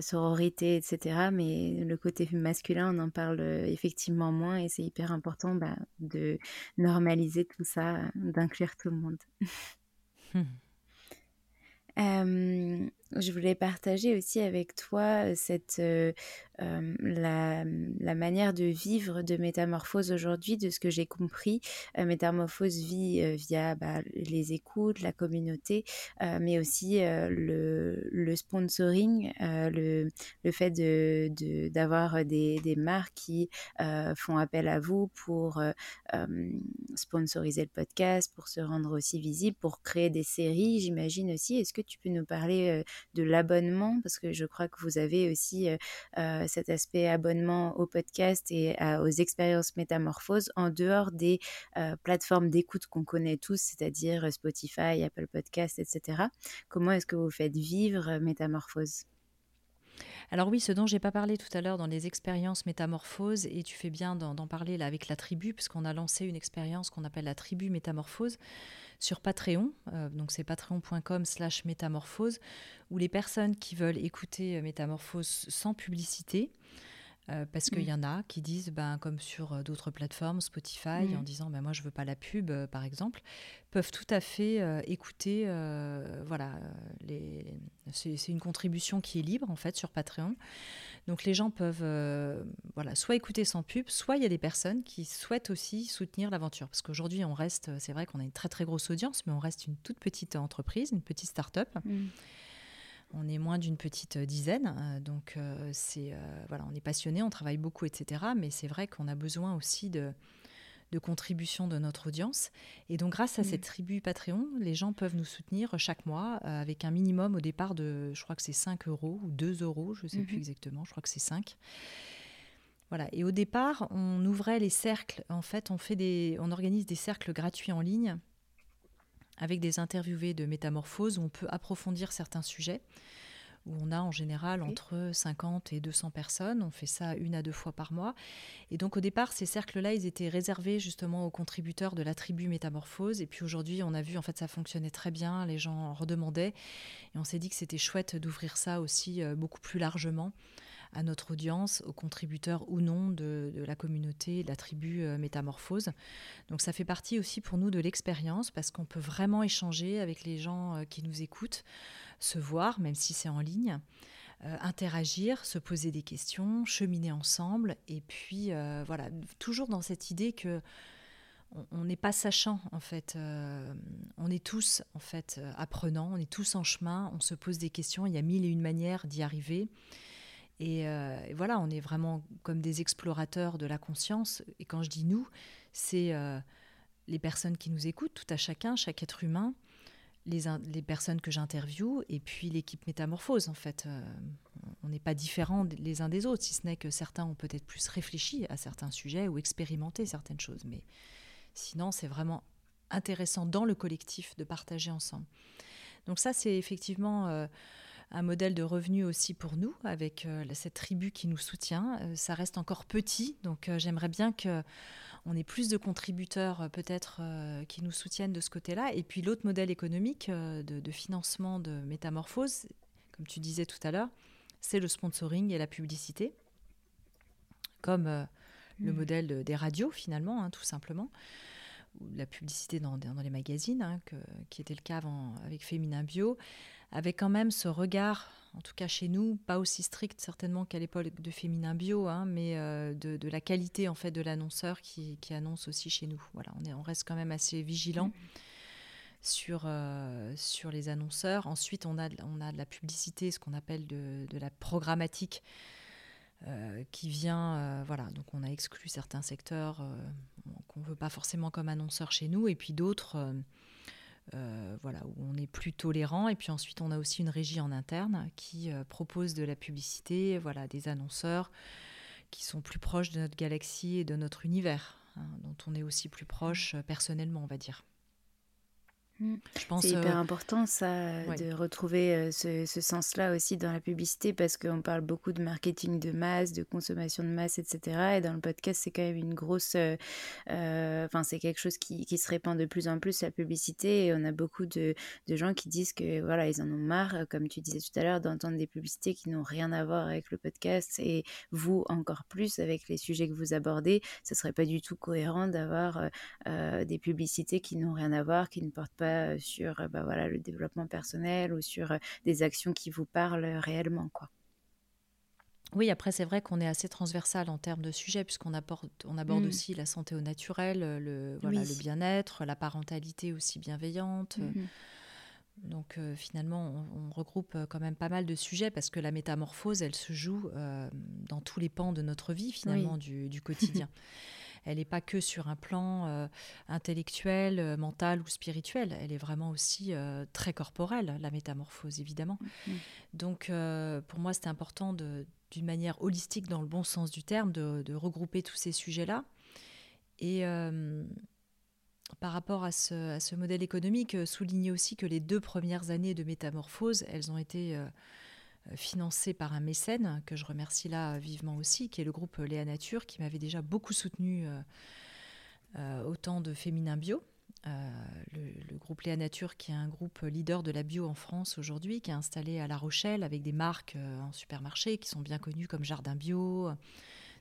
sororité, etc. Mais le côté masculin, on en parle effectivement moins et c'est hyper important bah, de normaliser tout ça, d'inclure tout le monde. Hum je voulais partager aussi avec toi cette, la, la, manière de vivre de métamorphose aujourd'hui, de ce que j'ai compris. métamorphose vit via bah, les écoutes, la communauté, mais aussi le, le, sponsoring, le, le, fait d'avoir de, des, des, marques qui font appel à vous pour sponsoriser le podcast, pour se rendre aussi visible, pour créer des séries, j'imagine aussi. Est-ce que tu peux nous parler de l'abonnement, parce que je crois que vous avez aussi euh, euh, cet aspect abonnement au podcast et aux expériences métamorphoses en dehors des euh, plateformes d'écoute qu'on connaît tous, c'est-à-dire Spotify, Apple Podcast, etc. Comment est-ce que vous faites vivre Métamorphose? Alors oui, ce dont j'ai pas parlé tout à l'heure dans les expériences métamorphoses, et tu fais bien d'en parler avec la tribu, puisqu'on a lancé une expérience qu'on appelle la tribu métamorphose sur Patreon, euh, donc c'est patreon.com slash métamorphose, où les personnes qui veulent écouter euh, Métamorphose sans publicité, euh, parce qu'il y en a qui disent, ben, comme sur d'autres plateformes, Spotify, en disant ben, moi je veux pas la pub, par exemple, peuvent tout à fait écouter. voilà, c'est une contribution qui est libre en fait sur Patreon. Donc les gens peuvent euh, voilà, soit écouter sans pub, soit il y a des personnes qui souhaitent aussi soutenir l'aventure. Parce qu'aujourd'hui, on reste, c'est vrai qu'on a une très très grosse audience, mais on reste une toute petite entreprise, une petite start-up. Mm. On est moins d'une petite dizaine, euh, donc euh, c'est voilà, on est passionné, on travaille beaucoup, etc. Mais c'est vrai qu'on a besoin aussi de, de contribution de notre audience. Et donc, grâce à cette mm. tribu Patreon, les gens peuvent nous soutenir chaque mois euh, avec un minimum au départ de, je crois que c'est 5 euros ou 2 euros, je ne sais plus mm-hmm. exactement, je crois que c'est 5. Voilà. Et au départ, on ouvrait les cercles. En fait, on, fait des, on organise des cercles gratuits en ligne avec des interviewés de métamorphose où on peut approfondir certains sujets où on a en général entre 50 et 200 personnes. On fait ça une à deux fois par mois. Et donc au départ, ces cercles-là, ils étaient réservés justement aux contributeurs de la tribu Métamorphose. Et puis aujourd'hui, on a vu, en fait, ça fonctionnait très bien. Les gens redemandaient. Et on s'est dit que c'était chouette d'ouvrir ça aussi euh, beaucoup plus largement à notre audience, aux contributeurs ou non de, la communauté, de la tribu euh, Métamorphose. Donc ça fait partie aussi pour nous de l'expérience parce qu'on peut vraiment échanger avec les gens euh, qui nous écoutent se voir, même si c'est en ligne, euh, interagir, se poser des questions, cheminer ensemble, et puis voilà, toujours dans cette idée que on n'est pas sachant en fait, on est tous en fait apprenants, on est tous en chemin, on se pose des questions, il y a mille et une manières d'y arriver. Et, et, voilà, on est vraiment comme des explorateurs de la conscience. Et quand je dis nous, c'est les personnes qui nous écoutent, tout à chacun, chaque être humain, les, personnes que j'interviewe et puis l'équipe métamorphose en fait. Euh, on n'est pas différents les uns des autres, si ce n'est que certains ont peut-être plus réfléchi à certains sujets ou expérimenté certaines choses. Mais sinon, c'est vraiment intéressant dans le collectif de partager ensemble. Donc ça, c'est effectivement euh, un modèle de revenu aussi pour nous, avec euh, cette tribu qui nous soutient. ça reste encore petit, donc j'aimerais bien que on est plus de contributeurs euh, peut-être euh, qui nous soutiennent de ce côté-là. Et puis l'autre modèle économique euh, de, financement de métamorphose, comme tu disais tout à l'heure, c'est le sponsoring et la publicité, comme le mmh. modèle des radios finalement, hein, tout simplement, ou la publicité dans, les magazines, hein, qui était le cas avec Féminin Bio, avec quand même ce regard en tout cas chez nous, pas aussi strict certainement qu'à l'époque de Féminin Bio, hein, mais euh, de, la qualité en fait de l'annonceur qui, annonce aussi chez nous. Voilà, on, est, on reste quand même assez vigilant. Sur, euh, sur les annonceurs. Ensuite, on a, on a de la publicité, ce qu'on appelle de, la programmatique, euh, qui vient, voilà, donc on a exclu certains secteurs qu'on ne veut pas forcément comme annonceurs chez nous, et puis d'autres euh, voilà, où on est plus tolérant. Et puis ensuite, on a aussi une régie en interne qui euh, propose de la publicité, voilà, des annonceurs qui sont plus proches de notre galaxie et de notre univers, hein, dont on est aussi plus proche euh, personnellement, on va dire. Mm. C'est hyper euh, important ça, de retrouver euh, ce, sens-là aussi dans la publicité parce qu'on parle beaucoup de marketing de masse, de consommation de masse, etc. Et dans le podcast, c'est quand même une grosse... Euh, enfin, c'est quelque chose qui, qui, se répand de plus en plus, la publicité. Et on a beaucoup de, de, gens qui disent que voilà, ils en ont marre, comme tu disais tout à l'heure, d'entendre des publicités qui n'ont rien à voir avec le podcast. Et vous, encore plus, avec les sujets que vous abordez, ce serait pas du tout cohérent d'avoir des publicités qui n'ont rien à voir, qui ne portent pas euh, sur euh, bah, voilà, le développement personnel ou sur euh, des actions qui vous parlent réellement. quoi. Oui, après, c'est vrai qu'on est assez transversal en termes de sujets, puisqu'on aborde, on aborde mmh. aussi la santé au naturel, le, voilà, le bien-être, la parentalité aussi bienveillante. Mmh Donc finalement, on, regroupe quand même pas mal de sujets parce que la métamorphose, elle se joue dans tous les pans de notre vie, finalement, du, du, quotidien. elle n'est pas que sur un plan euh, intellectuel, euh, mental ou spirituel. Elle est vraiment aussi euh, très corporelle, la métamorphose, évidemment. Mm-hmm. Donc, pour moi, c'était important d'une manière holistique, dans le bon sens du terme, de, regrouper tous ces sujets-là. Et par rapport à ce, à ce, modèle économique, souligner aussi que les deux premières années de métamorphose, elles ont été financé par un mécène, que je remercie là vivement aussi, qui est le groupe Léa Nature, qui m'avait déjà beaucoup soutenu euh, euh, au temps de Féminin Bio. le, groupe Léa Nature, qui est un groupe leader de la bio en France aujourd'hui, qui est installé à La Rochelle avec des marques en supermarché qui sont bien connues comme Jardin Bio,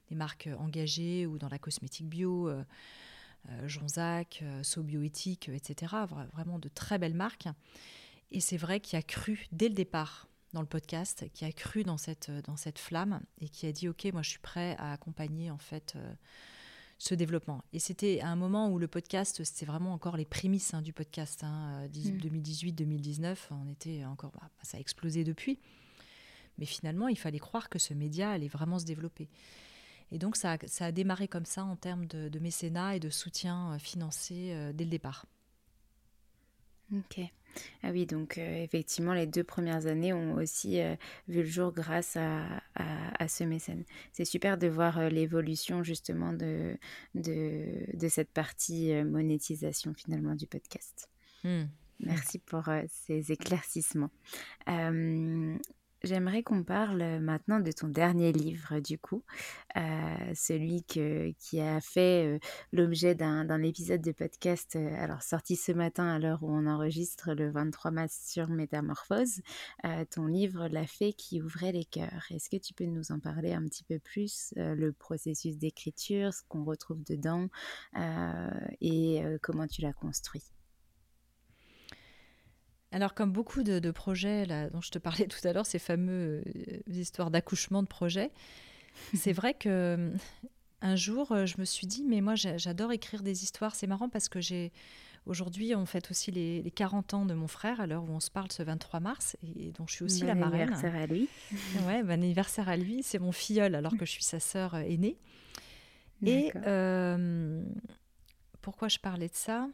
des marques engagées ou dans la cosmétique bio, Jonzac, Sobioéthique, etc. Vraiment de très belles marques. Et c'est vrai qu'il a cru dès le départ dans le podcast, qui a cru dans cette, dans cette flamme et qui a dit ok, moi je suis prêt à accompagner en fait euh, ce développement. Et c'était à un moment où le podcast, c'était vraiment encore les prémices hein, du podcast, 2018-2019, hein, mm. on était encore, bah, ça a explosé depuis. Mais finalement, il fallait croire que ce média allait vraiment se développer. Et donc ça a, ça a démarré comme ça en termes de, mécénat et de soutien euh, financier euh, dès le départ. Ok. Ah oui, donc euh, effectivement, les deux premières années ont aussi euh, vu le jour grâce à, à, ce mécène. C'est super de voir euh, l'évolution justement de, de, de, cette partie monétisation finalement du podcast. Hmm. Merci pour ces éclaircissements. J'aimerais qu'on parle maintenant de ton dernier livre, du coup, celui qui a fait l'objet d'un épisode de podcast, alors sorti ce matin à l'heure où on enregistre le 23 mars sur Métamorphose, ton livre La fée qui ouvrait les cœurs. Est-ce que tu peux nous en parler un petit peu plus, le processus d'écriture, ce qu'on retrouve dedans et comment tu l'as construit? Alors, comme beaucoup de, projets là, dont je te parlais tout à l'heure, ces fameuses euh, histoires d'accouchement de projets, c'est vrai que euh, un jour, euh, je me suis dit, mais moi, j'adore écrire des histoires. C'est marrant parce que j'ai aujourd'hui, on fête aussi les, 40 ans de mon frère à l'heure où on se parle ce 23 mars, et, dont je suis aussi la marraine. Anniversaire à lui. ouais, bon anniversaire à lui. C'est mon filleul alors que je suis sa sœur aînée. Et pourquoi je parlais de ça?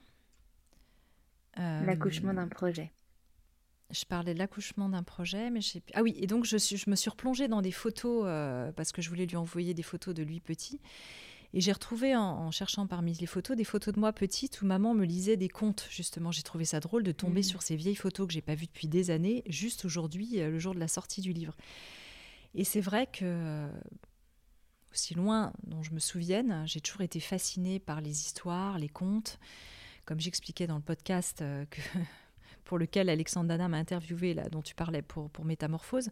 L'accouchement d'un projet je parlais de l'accouchement d'un projet, mais je Ah oui, et donc je, je me suis replongée dans des photos euh, parce que je voulais lui envoyer des photos de lui petit. Et j'ai retrouvé en, cherchant parmi les photos des photos de moi petite où maman me lisait des contes. Justement, j'ai trouvé ça drôle de tomber mmh. sur ces vieilles photos que j'ai pas vues depuis des années, juste aujourd'hui, euh, le jour de la sortie du livre. Et c'est vrai que aussi loin dont je me souvienne, j'ai toujours été fascinée par les histoires, les contes. Comme j'expliquais dans le podcast euh, que pour lequel Alexandre Dana m'a interviewé, là, dont tu parlais pour, pour Métamorphose.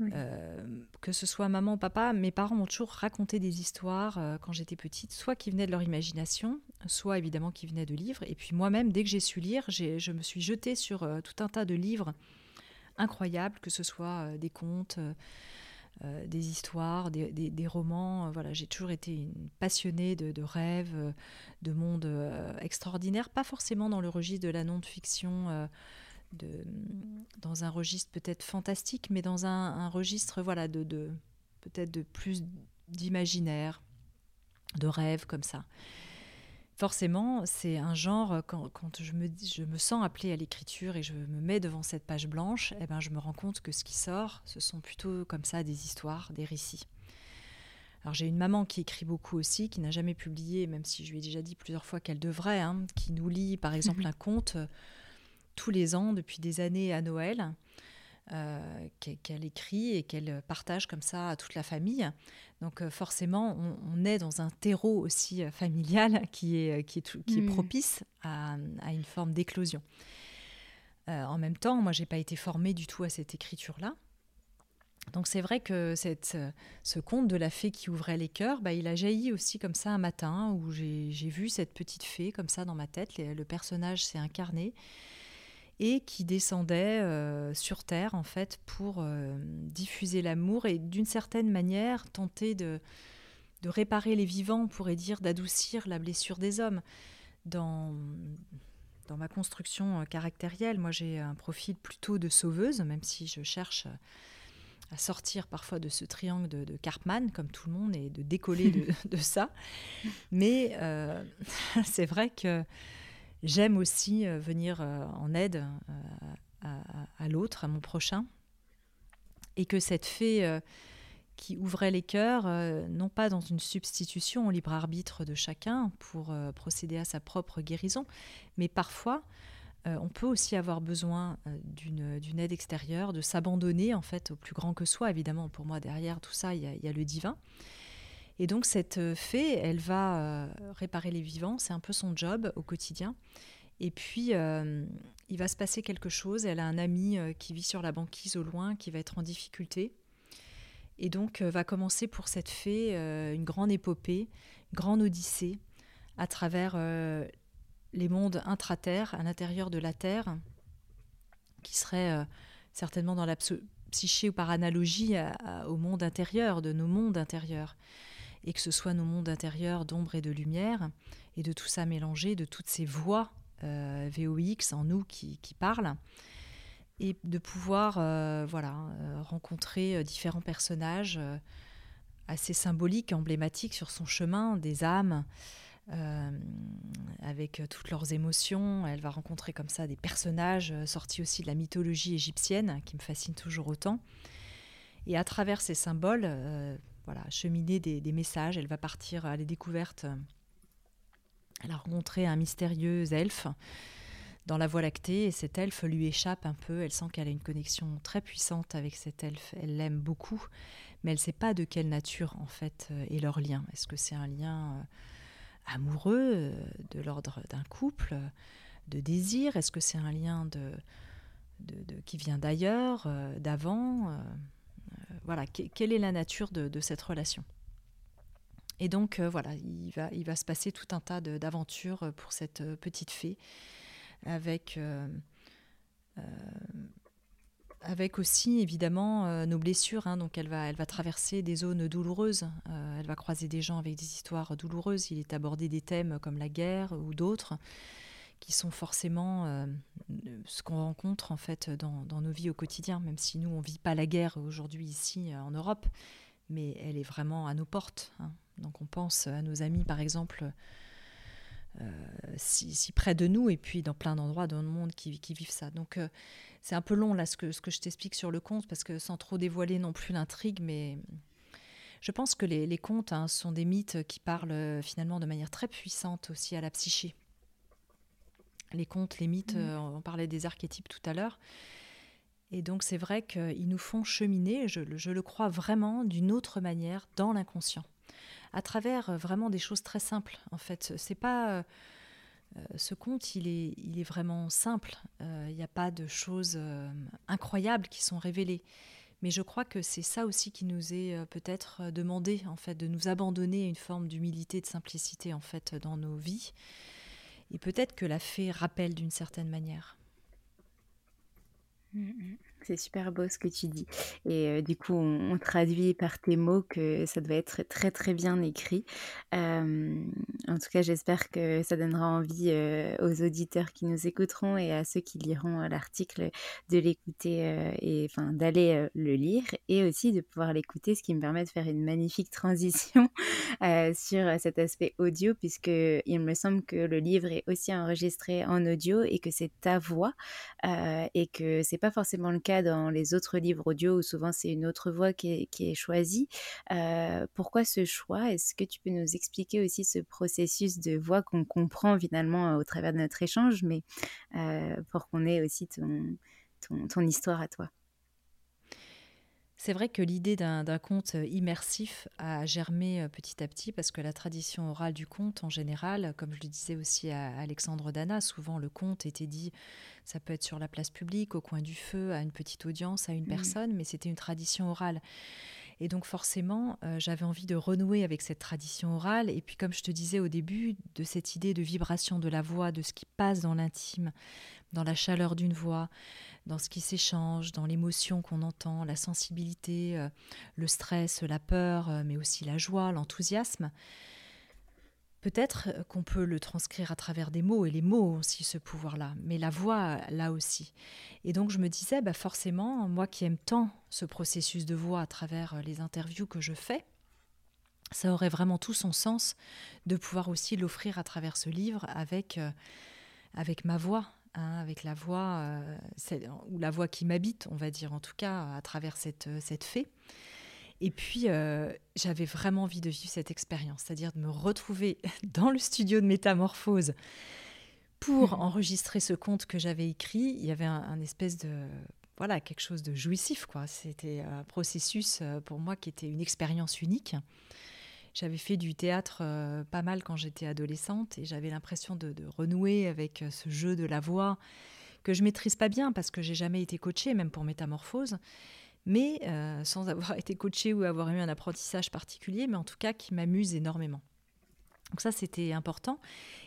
Euh, que ce soit maman ou papa, mes parents m'ont toujours raconté des histoires euh, quand j'étais petite, soit qui venaient de leur imagination, soit évidemment qui venaient de livres. Et puis moi-même, dès que j'ai su lire, je me suis jetée sur euh, tout un tas de livres incroyables, que ce soit des contes, euh, des histoires, des, romans. Euh, voilà, j'ai toujours été une passionnée de, rêves, euh, de mondes extraordinaires, pas forcément dans le registre de la non-fiction. dans un registre peut-être fantastique, mais dans un, registre voilà de, de peut-être de plus d'imaginaire, de rêve comme ça forcément, c'est un genre, quand, je, me, je me sens appelée à l'écriture et je me mets devant cette page blanche, eh ben, je me rends compte que ce qui sort, ce sont plutôt comme ça des histoires, des récits. Alors j'ai une maman qui écrit beaucoup aussi, qui n'a jamais publié, même si je lui ai déjà dit plusieurs fois qu'elle devrait, hein, qui nous lit par exemple mhm. un conte tous les ans depuis des années à Noël. Euh, qu'elle écrit et qu'elle partage comme ça à toute la famille. Donc euh, forcément, on, est dans un terreau aussi euh, familial qui est, qui est, qui est hmm. propice à, une forme d'éclosion. en même temps, moi, j'ai pas été formée du tout à cette écriture-là. Donc c'est vrai que cette, ce conte de la fée qui ouvrait les cœurs, bah, il a jailli aussi comme ça un matin où j'ai vu cette petite fée comme ça dans ma tête. le personnage s'est incarné et qui descendait euh, sur Terre en fait pour euh, diffuser l'amour et d'une certaine manière tenter de, de réparer les vivants, on pourrait dire d'adoucir la blessure des hommes. Dans, dans ma construction euh, caractérielle, moi j'ai un profil plutôt de sauveuse, même si je cherche à sortir parfois de ce triangle de, de Karpman, comme tout le monde, et de décoller de, de ça. Mais c'est vrai que J'aime aussi euh, venir euh, en aide euh, à, l'autre, à mon prochain. Et que cette fée qui ouvrait les cœurs, non pas dans une substitution au libre arbitre de chacun pour procéder à sa propre guérison, mais parfois on peut aussi avoir besoin d'une aide extérieure, de s'abandonner en fait au plus grand que soi. Évidemment, pour moi, derrière tout ça, il y a le divin. Et donc cette euh, fée, elle va euh, réparer les vivants, c'est un peu son job au quotidien. Et puis, euh, il va se passer quelque chose. Elle a un ami qui vit sur la banquise au loin, qui va être en difficulté. Et donc, va commencer pour cette fée une grande épopée, une grande odyssée à travers les mondes intraterres, à l'intérieur de la Terre, qui serait certainement dans la psyché ou par analogie au monde intérieur, de nos mondes intérieurs et que ce soit nos mondes intérieurs d'ombre et de lumière, et de tout ça mélangé, de toutes ces voix euh, VOX en nous qui, parlent, et de pouvoir euh, voilà, euh, rencontrer différents personnages assez symboliques, emblématiques sur son chemin, des âmes. avec toutes leurs émotions. Elle va rencontrer comme ça des personnages sortis aussi de la mythologie égyptienne, qui me fascinent toujours autant. Et à travers ces symboles, voilà, cheminer des, messages. Elle va partir à la découverte. Elle a rencontré un mystérieux elfe dans la Voie lactée et cet elfe lui échappe un peu. Elle sent qu'elle a une connexion très puissante avec cet elfe. Elle l'aime beaucoup, mais elle ne sait pas de quelle nature en fait euh, est leur lien. Est-ce que c'est un lien euh, amoureux, euh, de l'ordre d'un couple, de désir? Est-ce que c'est un lien de, qui vient d'ailleurs, d'avant voilà, quelle est la nature de, cette relation? Et donc, euh, voilà, il va, il va se passer tout un tas d'aventures pour cette euh, petite fée, avec, euh, avec aussi, évidemment, nos blessures. Hein. donc, elle va, elle va traverser des zones douloureuses, elle va croiser des gens avec des histoires douloureuses. Il est abordé des thèmes comme la guerre ou d'autres qui sont forcément euh, ce qu'on rencontre en fait dans, nos vies au quotidien, même si nous on vit pas la guerre aujourd'hui ici euh, en Europe, mais elle est vraiment à nos portes. Hein. Donc on pense à nos amis par exemple euh, si, près de nous et puis dans plein d'endroits dans le monde qui, vivent ça. Donc c'est un peu long là ce que, je t'explique sur le conte parce que sans trop dévoiler non plus l'intrigue, mais je pense que les, contes hein, sont des mythes qui parlent finalement de manière très puissante aussi à la psyché les contes, les mythes, mm. euh, on parlait des archétypes tout à l'heure. Et donc c'est vrai qu'ils nous font cheminer, je, le crois vraiment, d'une autre manière dans l'inconscient, à travers euh, vraiment des choses très simples. En fait, c'est pas euh, ce conte, il est, il est vraiment simple. Il n'y a pas de choses incroyables qui sont révélées. Mais je crois que c'est ça aussi qui nous est peut-être demandé, en fait, de nous abandonner à une forme d'humilité, de simplicité, en fait, dans nos vies et peut-être que la fée rappelle d'une certaine manière. Mm, mm. C'est super beau ce que tu dis. Et du coup, on, traduit par tes mots que ça doit être très très bien écrit. En tout cas, j'espère que ça donnera envie aux auditeurs qui nous écouteront et à ceux qui liront l'article de l'écouter et enfin d'aller le lire et aussi de pouvoir l'écouter, ce qui me permet de faire une magnifique transition sur cet aspect audio puisque il me semble que le livre est aussi enregistré en audio et que c'est ta voix et que c'est pas forcément le cas dans les autres livres audio où souvent c'est une autre voix qui est, choisie. pourquoi ce choix? Est-ce que tu peux nous expliquer aussi ce processus de voix qu'on comprend finalement au travers de notre échange, mais pour qu'on ait aussi ton histoire à toi? C'est vrai que l'idée d'un conte immersif a germé euh, petit à petit parce que la tradition orale du conte, en général, comme je le disais aussi à Alexandre Dana, souvent le conte était dit, ça peut être sur la place publique, au coin du feu, à une petite audience, à une mmh. personne, mais c'était une tradition orale. Et donc forcément, euh, j'avais envie de renouer avec cette tradition orale. Et puis comme je te disais au début, de cette idée de vibration de la voix, de ce qui passe dans l'intime, dans la chaleur d'une voix, dans ce qui s'échange, dans l'émotion qu'on entend, la sensibilité, euh, le stress, la peur, euh, mais aussi la joie, l'enthousiasme. Peut-être qu'on peut le transcrire à travers des mots, et les mots ont aussi ce pouvoir-là, mais la voix, là aussi. Et donc je me disais, bah forcément, moi qui aime tant ce processus de voix à travers les interviews que je fais, ça aurait vraiment tout son sens de pouvoir aussi l'offrir à travers ce livre avec, euh, avec ma voix, Hein, avec la voix, euh, ou la voix qui m'habite, on va dire en tout cas, à travers cette, euh, cette fée. Et puis, euh, j'avais vraiment envie de vivre cette expérience, c'est-à-dire de me retrouver dans le studio de métamorphose pour enregistrer ce conte que j'avais écrit. Il y avait un, espèce de voilà quelque chose de jouissif, quoi. C'était un processus pour moi qui était une expérience unique. J'avais fait du théâtre euh, pas mal quand j'étais adolescente et j'avais l'impression de, renouer avec euh, ce jeu de la voix que je maîtrise pas bien parce que j'ai jamais été coachée, même pour Métamorphose, mais euh, sans avoir été coachée ou avoir eu un apprentissage particulier, mais en tout cas qui m'amuse énormément. Donc ça, c'était important.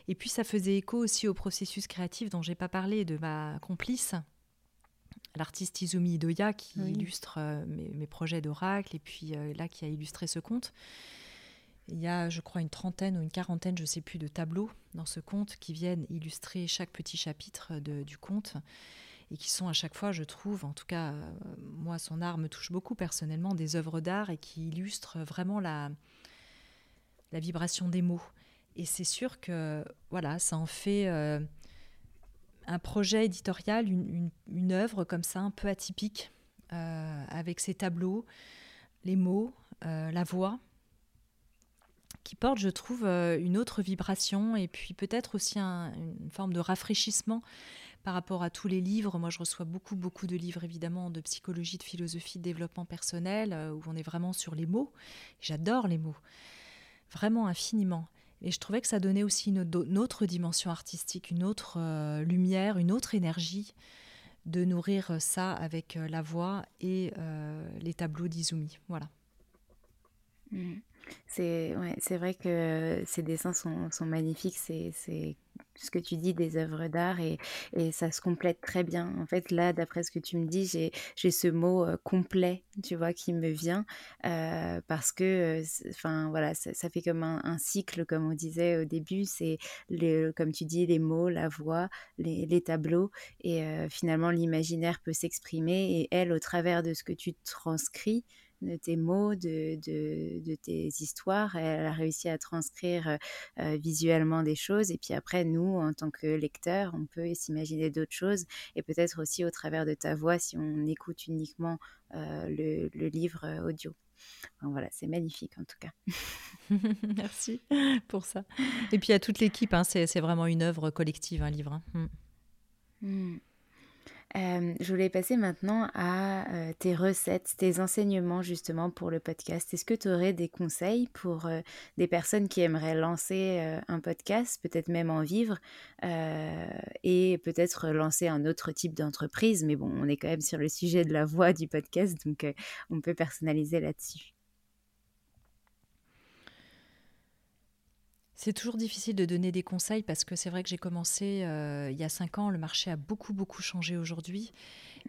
Et puis ça faisait écho aussi au processus créatif dont j'ai pas parlé de ma complice, l'artiste Izumi Idoya, qui illustre mes, projets d'oracle et puis là qui a illustré ce conte. Il y a, je crois, une trentaine ou une quarantaine, je ne sais plus, de tableaux dans ce conte qui viennent illustrer chaque petit chapitre du conte et qui sont à chaque fois, je trouve, en tout cas, euh, moi, son art me touche beaucoup personnellement, des œuvres d'art et qui illustrent vraiment la, vibration des mots. Et c'est sûr que, voilà, ça en fait euh, un projet éditorial, une, œuvre comme ça, un peu atypique, euh, avec ces tableaux, les mots, la voix qui porte, je trouve, une autre vibration et puis peut-être aussi une forme de rafraîchissement par rapport à tous les livres. Moi, je reçois beaucoup, beaucoup de livres, évidemment, de psychologie, de philosophie, de développement personnel, euh, où on est vraiment sur les mots. J'adore les mots, vraiment infiniment. Et je trouvais que ça donnait aussi une, autre dimension artistique, une autre euh, lumière, une autre énergie de nourrir ça avec la voix et les tableaux d'Izumi. Voilà. Mmh. C'est ouais, vrai que ces dessins sont, sont magnifiques, c'est ce que tu dis des œuvres d'art et, et, ça se complète très bien. En fait, là, d'après ce que tu me dis, j'ai ce mot complet, tu vois, qui me vient parce que, enfin, voilà, ça, fait comme un, cycle, comme on disait au début. C'est, comme tu dis, les mots, la voix, les, les tableaux et finalement, l'imaginaire peut s'exprimer et elle, au travers de ce que tu transcris, de tes mots, de, de, tes histoires. Elle a réussi à transcrire euh, euh, visuellement des choses. Et puis après, nous, en tant que lecteurs, on peut s'imaginer d'autres choses. Et peut-être aussi au travers de ta voix, si on écoute uniquement euh, le, le, livre audio. voilà, c'est magnifique en tout cas. Merci pour ça. Et puis à toute l'équipe, hein, c'est vraiment une œuvre collective, un livre. Hein. Mm. Mm. Euh, je voulais passer maintenant à euh, tes recettes, tes enseignements justement pour le podcast. Est-ce que tu aurais des conseils pour euh, des personnes qui aimeraient lancer un podcast, peut-être même en vivre, et peut-être lancer un autre type d'entreprise? Mais bon, on est quand même sur le sujet de la voix du podcast, donc on peut personnaliser là-dessus. C'est toujours difficile de donner des conseils parce que c'est vrai que j'ai commencé euh, il y a cinq ans, le marché a beaucoup beaucoup changé aujourd'hui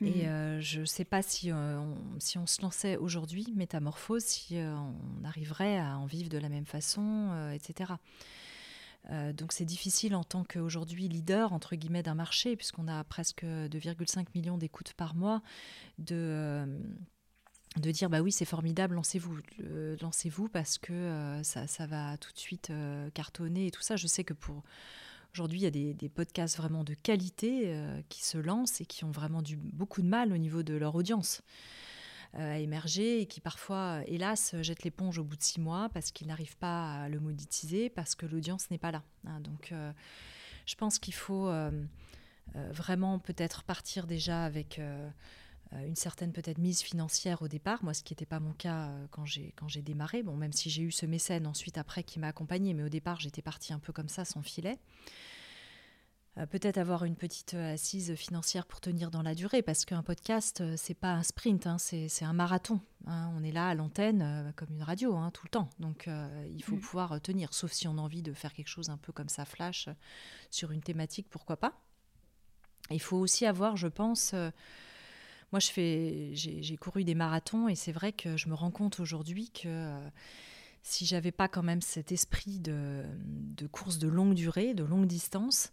et mmh. euh, je ne sais pas si, euh, on, si on se lançait aujourd'hui, métamorphose, si on arriverait à en vivre de la même façon, etc. donc c'est difficile en tant qu'aujourd'hui leader entre guillemets d'un marché puisqu'on a presque 2,5 millions d'écoutes par mois de de dire bah oui c'est formidable lancez-vous lancez-vous parce que euh, ça, ça, va tout de suite euh, cartonner et tout ça je sais que pour Aujourd'hui, il y a des, podcasts vraiment de qualité qui se lancent et qui ont vraiment du, beaucoup de mal au niveau de leur audience à émerger et qui parfois, hélas, jettent l'éponge au bout de six mois parce qu'ils n'arrivent pas à le monétiser, parce que l'audience n'est pas là. Hein. Donc, je pense qu'il faut vraiment peut-être partir déjà avec euh, une certaine peut-être mise financière au départ, moi ce qui n'était pas mon cas euh, quand j'ai quand j'ai démarré, bon même si j'ai eu ce mécène ensuite après qui m'a accompagné, mais au départ j'étais partie un peu comme ça sans filet. Euh, peut-être avoir une petite assise financière pour tenir dans la durée, parce qu'un podcast, c'est pas un sprint, hein, c'est un marathon. Hein. on est là à l'antenne comme une radio hein, tout le temps, donc il faut mm. pouvoir tenir, sauf si on a envie de faire quelque chose un peu comme ça, flash, sur une thématique, pourquoi pas. Il faut aussi avoir, je pense, moi, je fais, j'ai couru des marathons et c'est vrai que je me rends compte aujourd'hui que euh, si j'avais pas quand même cet esprit de, course de longue durée, de longue distance,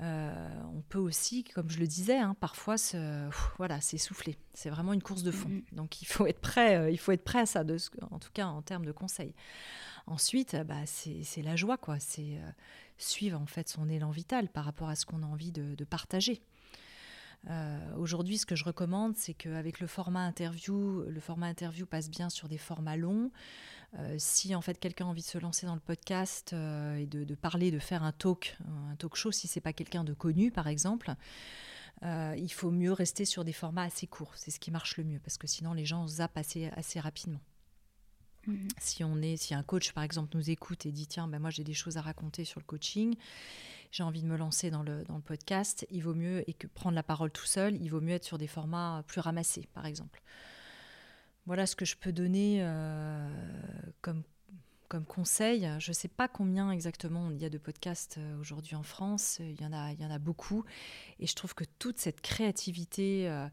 euh, on peut aussi, comme je le disais, hein, parfois se, voilà, s'essouffler. C'est vraiment une course de fond. Mm-hmm. Donc il faut être prêt, euh, il faut être prêt à ça, de, en tout cas en termes de conseils. Ensuite, bah, c'est la joie, quoi. C'est suivre en fait son élan vital par rapport à ce qu'on a envie de partager. Euh, aujourd'hui, ce que je recommande, c'est qu'avec le format interview, le format interview passe bien sur des formats longs. Euh, si en fait quelqu'un a envie de se lancer dans le podcast euh, et de, parler, de faire un talk, un talk show, si c'est pas quelqu'un de connu, par exemple, il faut mieux rester sur des formats assez courts. C'est ce qui marche le mieux parce que sinon les gens zappent assez, assez rapidement. Mhm. Si on est, si un coach par exemple nous écoute et dit tiens ben moi j'ai des choses à raconter sur le coaching, j'ai envie de me lancer dans le, dans le podcast, il vaut mieux, et que prendre la parole tout seul, il vaut mieux être sur des formats plus ramassés, par exemple. Voilà ce que je peux donner euh, comme, comme conseil. Je ne sais pas combien exactement il y a de podcasts euh, aujourd'hui en France, il y, en a, il y en a beaucoup, et je trouve que toute cette créativité... Euh,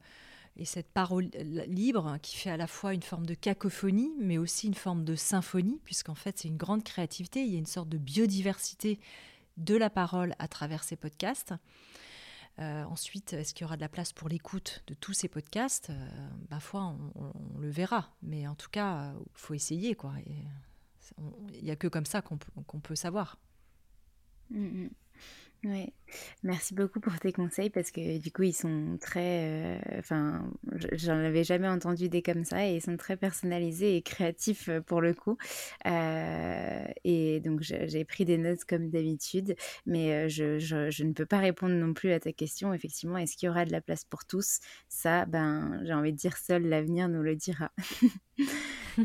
et cette parole libre qui fait à la fois une forme de cacophonie, mais aussi une forme de symphonie, puisqu'en fait c'est une grande créativité, il y a une sorte de biodiversité de la parole à travers ces podcasts. Euh, ensuite, est-ce qu'il y aura de la place pour l'écoute de tous ces podcasts? Euh, foi, on, le verra. Mais en tout cas, il faut essayer. Il n'y a que comme ça qu'on peut savoir. Mm, Oui, merci beaucoup pour tes conseils parce que du coup ils sont très, euh, enfin, j'en avais jamais entendu des comme ça et ils sont très personnalisés et créatifs euh, pour le coup. Euh, et donc j'ai pris des notes comme d'habitude, mais je, je, ne peux pas répondre non plus à ta question. Effectivement, est-ce qu'il y aura de la place pour tous? Ça, ben, j'ai envie de dire seul l'avenir nous le dira.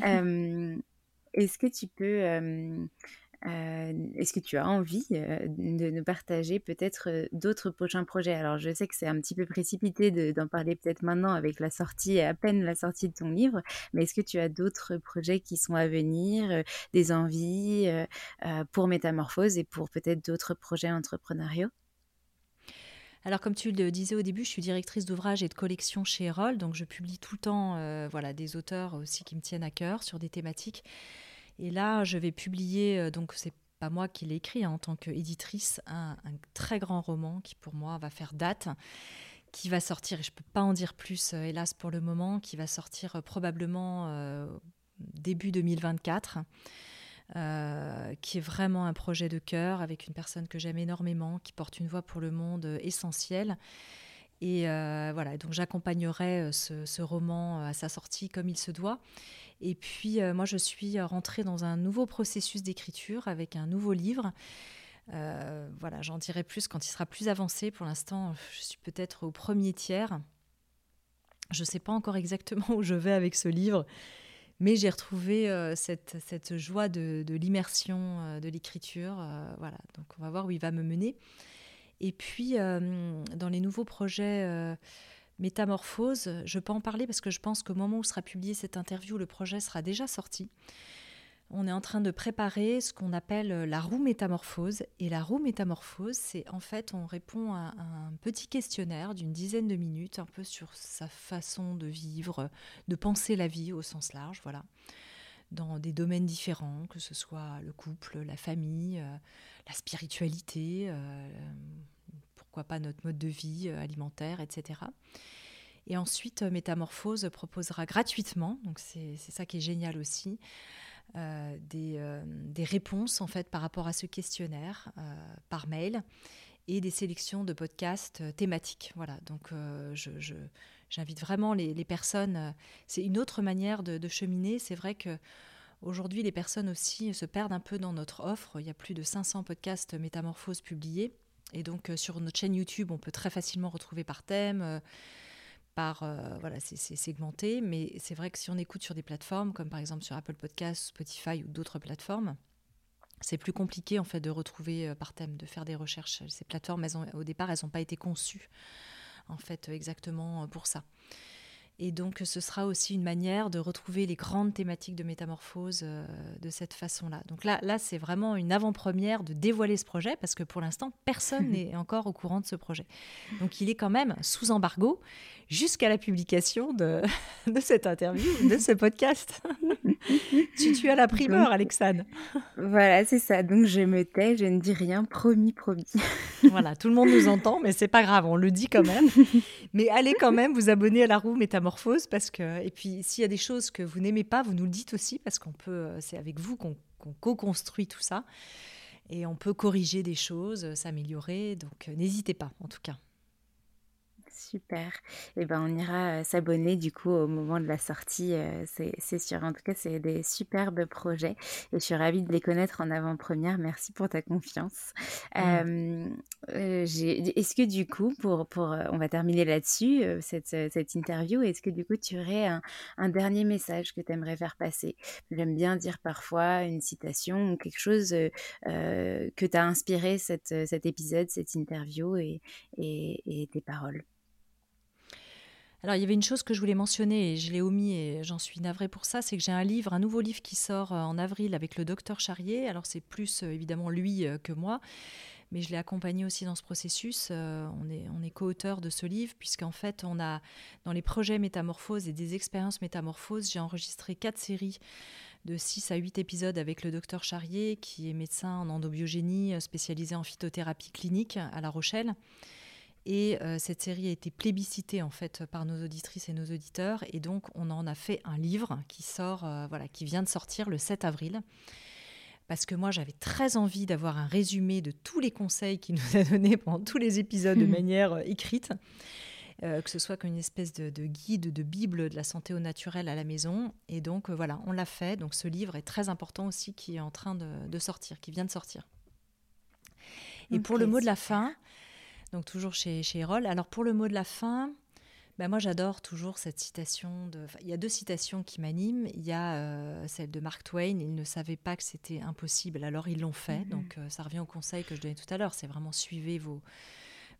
est-ce que tu peux euh, est-ce que tu as envie euh, de nous partager peut-être euh, d'autres prochains projets? Alors, je sais que c'est un petit peu précipité d'en parler peut-être maintenant avec la sortie, à peine la sortie de ton livre, mais est-ce que tu as d'autres projets qui sont à venir, des envies pour Métamorphose et pour peut-être d'autres projets entrepreneuriaux? Alors, comme tu le disais au début, je suis directrice d'ouvrage et de collection chez Erol, donc je publie tout le temps voilà, des auteurs aussi qui me tiennent à cœur sur des thématiques. Et là, je vais publier, euh, donc c'est pas moi qui l'ai écrit hein, en tant qu'éditrice, un, très grand roman qui pour moi va faire date, qui va sortir, et je ne peux pas en dire plus euh, hélas pour le moment, qui va sortir euh, probablement début 2024. qui est vraiment un projet de cœur avec une personne que j'aime énormément, qui porte une voix pour le monde essentielle et voilà, donc j'accompagnerai ce, roman à sa sortie comme il se doit. Et puis moi, je suis rentrée dans un nouveau processus d'écriture avec un nouveau livre. voilà, j'en dirai plus quand il sera plus avancé. Pour l'instant, je suis peut-être au premier tiers. Je ne sais pas encore exactement où je vais avec ce livre, mais j'ai retrouvé cette, cette, joie de, l'immersion, de l'écriture. voilà, donc on va voir où il va me mener. Et puis, euh, dans les nouveaux projets euh, Métamorphose, je peux en parler parce que je pense qu'au moment où sera publiée cette interview, le projet sera déjà sorti. On est en train de préparer ce qu'on appelle euh, la roue métamorphose. Et la roue métamorphose, c'est en fait, on répond à un petit questionnaire d'une dizaine de minutes, un peu sur sa façon de vivre, de penser la vie au sens large, voilà, dans des domaines différents, que ce soit le couple, la famille, la spiritualité, euh, pourquoi pas notre mode de vie euh, alimentaire, etc. Et ensuite, euh, Métamorphose proposera gratuitement, donc c'est ça qui est génial aussi, des, des, réponses en fait par rapport à ce questionnaire par mail et des sélections de podcasts thématiques. Voilà, donc je, j'invite vraiment les, personnes. c'est une autre manière de, cheminer. C'est vrai que Aujourd'hui, les personnes aussi se perdent un peu dans notre offre. Il y a plus de 500 podcasts métamorphoses publiés. Et donc, euh, sur notre chaîne YouTube, on peut très facilement retrouver par thème, euh, par. Euh, voilà, c'est segmenté. Mais c'est vrai que si on écoute sur des plateformes, comme par exemple sur Apple Podcasts, Spotify ou d'autres plateformes, c'est plus compliqué en fait de retrouver par thème, de faire des recherches. Ces plateformes, au départ, elles n'ont pas été conçues en fait exactement pour ça. Et donc, ce sera aussi une manière de retrouver les grandes thématiques de métamorphose euh, de cette façon-là. Donc là, là c'est vraiment une avant-première de dévoiler ce projet parce que pour l'instant, personne n'est encore au courant de ce projet. Donc, il est quand même sous embargo jusqu'à la publication de, de cette interview, de ce podcast. tu, tu, as la primeur, Alexandre. Voilà, c'est ça. Donc, je me tais, je ne dis rien, promis, promis. voilà, tout le monde nous entend, mais c'est pas grave, on le dit quand même. Mais allez quand même vous abonner à la roue métamorphose parce que et puis s'il y a des choses que vous n'aimez pas, vous nous le dites aussi parce qu'on peut euh, c'est avec vous qu'on co-construit tout ça et on peut corriger des choses, s'améliorer. Donc euh, n'hésitez pas en tout cas. Super. Et eh ben, on ira s'abonner du coup au moment de la sortie, c'est sûr. En tout cas, c'est des superbes projets et je suis ravie de les connaître en avant-première. Merci pour ta confiance. Mmh. est-ce que du coup, pour, pour, on va terminer là-dessus, cette, cette interview, est-ce que du coup, tu aurais un, un dernier message que tu aimerais faire passer? J'aime bien dire parfois une citation ou quelque chose que tu as inspiré cette, cet épisode, cette interview et, et, et tes paroles. Alors, il y avait une chose que je voulais mentionner et je l'ai omis et j'en suis navrée pour ça, c'est que j'ai un livre, un nouveau livre qui sort euh, en avril avec le docteur Charrier. Alors, c'est plus euh, évidemment lui euh, que moi, mais je l'ai accompagné aussi dans ce processus. on est, on co-auteur de ce livre, puisqu'en fait, on a, dans les projets métamorphoses et des expériences métamorphoses, j'ai enregistré quatre séries de 6 à 8 épisodes avec le docteur Charrier, qui est médecin en endobiogénie spécialisé en phytothérapie clinique à La Rochelle. Et euh, cette série a été plébiscitée en fait par nos auditrices et nos auditeurs. Et donc on en a fait un livre qui sort, euh, voilà, qui vient de sortir le 7 avril. Parce que moi j'avais très envie d'avoir un résumé de tous les conseils qu'il nous a donnés pendant tous les épisodes de manière euh, écrite. que ce soit comme une espèce de, guide, de bible de la santé au naturel à la maison. Et donc voilà, on l'a fait. Donc ce livre est très important aussi qui est en train de, sortir, qui vient de sortir. Et pour le mot de la fin, donc toujours chez, chez Erol. Alors pour le mot de la fin, ben moi j'adore toujours cette citation. De... il y a deux citations qui m'animent. Il y a euh, celle de Mark Twain, ils ne savaient pas que c'était impossible, alors ils l'ont fait. Mhm. Donc euh, ça revient au conseil que je donnais tout à l'heure, c'est vraiment suivez vos,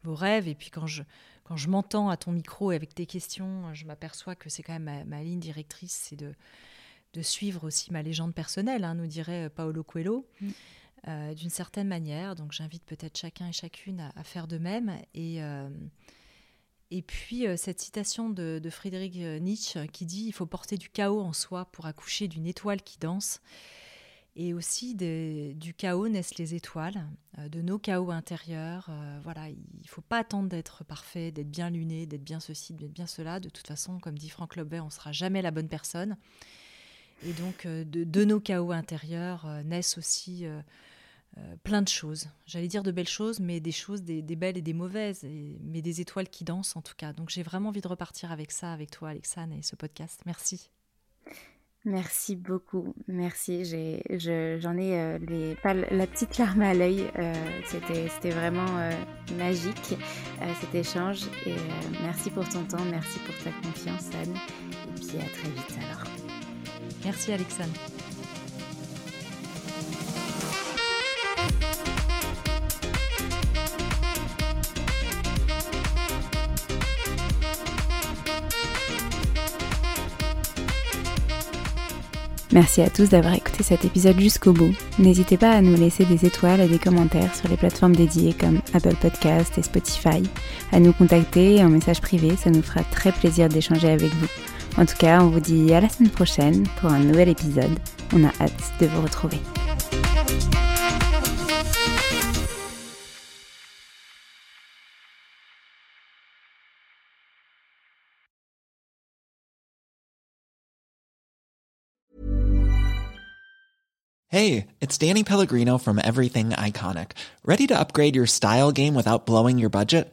vos rêves. Et puis quand je, quand je m'entends à ton micro et avec tes questions, je m'aperçois que c'est quand même ma, ligne directrice, c'est de, de suivre aussi ma légende personnelle, hein, nous dirait Paolo Coelho. Mm. Euh, d'une certaine manière. Donc j'invite peut-être chacun et chacune à, faire de même. Et, euh, puis euh, cette citation de, de, Friedrich Nietzsche qui dit il faut porter du chaos en soi pour accoucher d'une étoile qui danse. Et aussi du chaos naissent les étoiles, de nos chaos intérieurs. voilà, il ne faut pas attendre d'être parfait, d'être bien luné, d'être bien ceci, d'être bien cela. De toute façon, comme dit Franck Lobet, on ne sera jamais la bonne personne. Et donc, de, de, nos chaos intérieurs naissent aussi euh, plein de choses. J'allais dire de belles choses, mais des choses, des, belles et des mauvaises, mais des étoiles qui dansent en tout cas. Donc j'ai vraiment envie de repartir avec ça, avec toi, Alexane, et ce podcast. Merci. Merci beaucoup, merci. j'en ai, euh, la petite larme à l'œil. Euh, c'était, c'était vraiment magique cet échange. Et merci pour ton temps, merci pour ta confiance, Anne. Et puis à très vite alors. Merci, Alexane. Merci à tous d'avoir écouté cet épisode jusqu'au bout. N'hésitez pas à nous laisser des étoiles et des commentaires sur les plateformes dédiées comme Apple Podcast et Spotify, à nous contacter en message privé, ça nous fera très plaisir d'échanger avec vous. En tout cas, on vous dit à la semaine prochaine pour un nouvel épisode. On a hâte de vous retrouver. Hey, it's Danny Pellegrino from Everything Iconic. Ready to upgrade your style game without blowing your budget?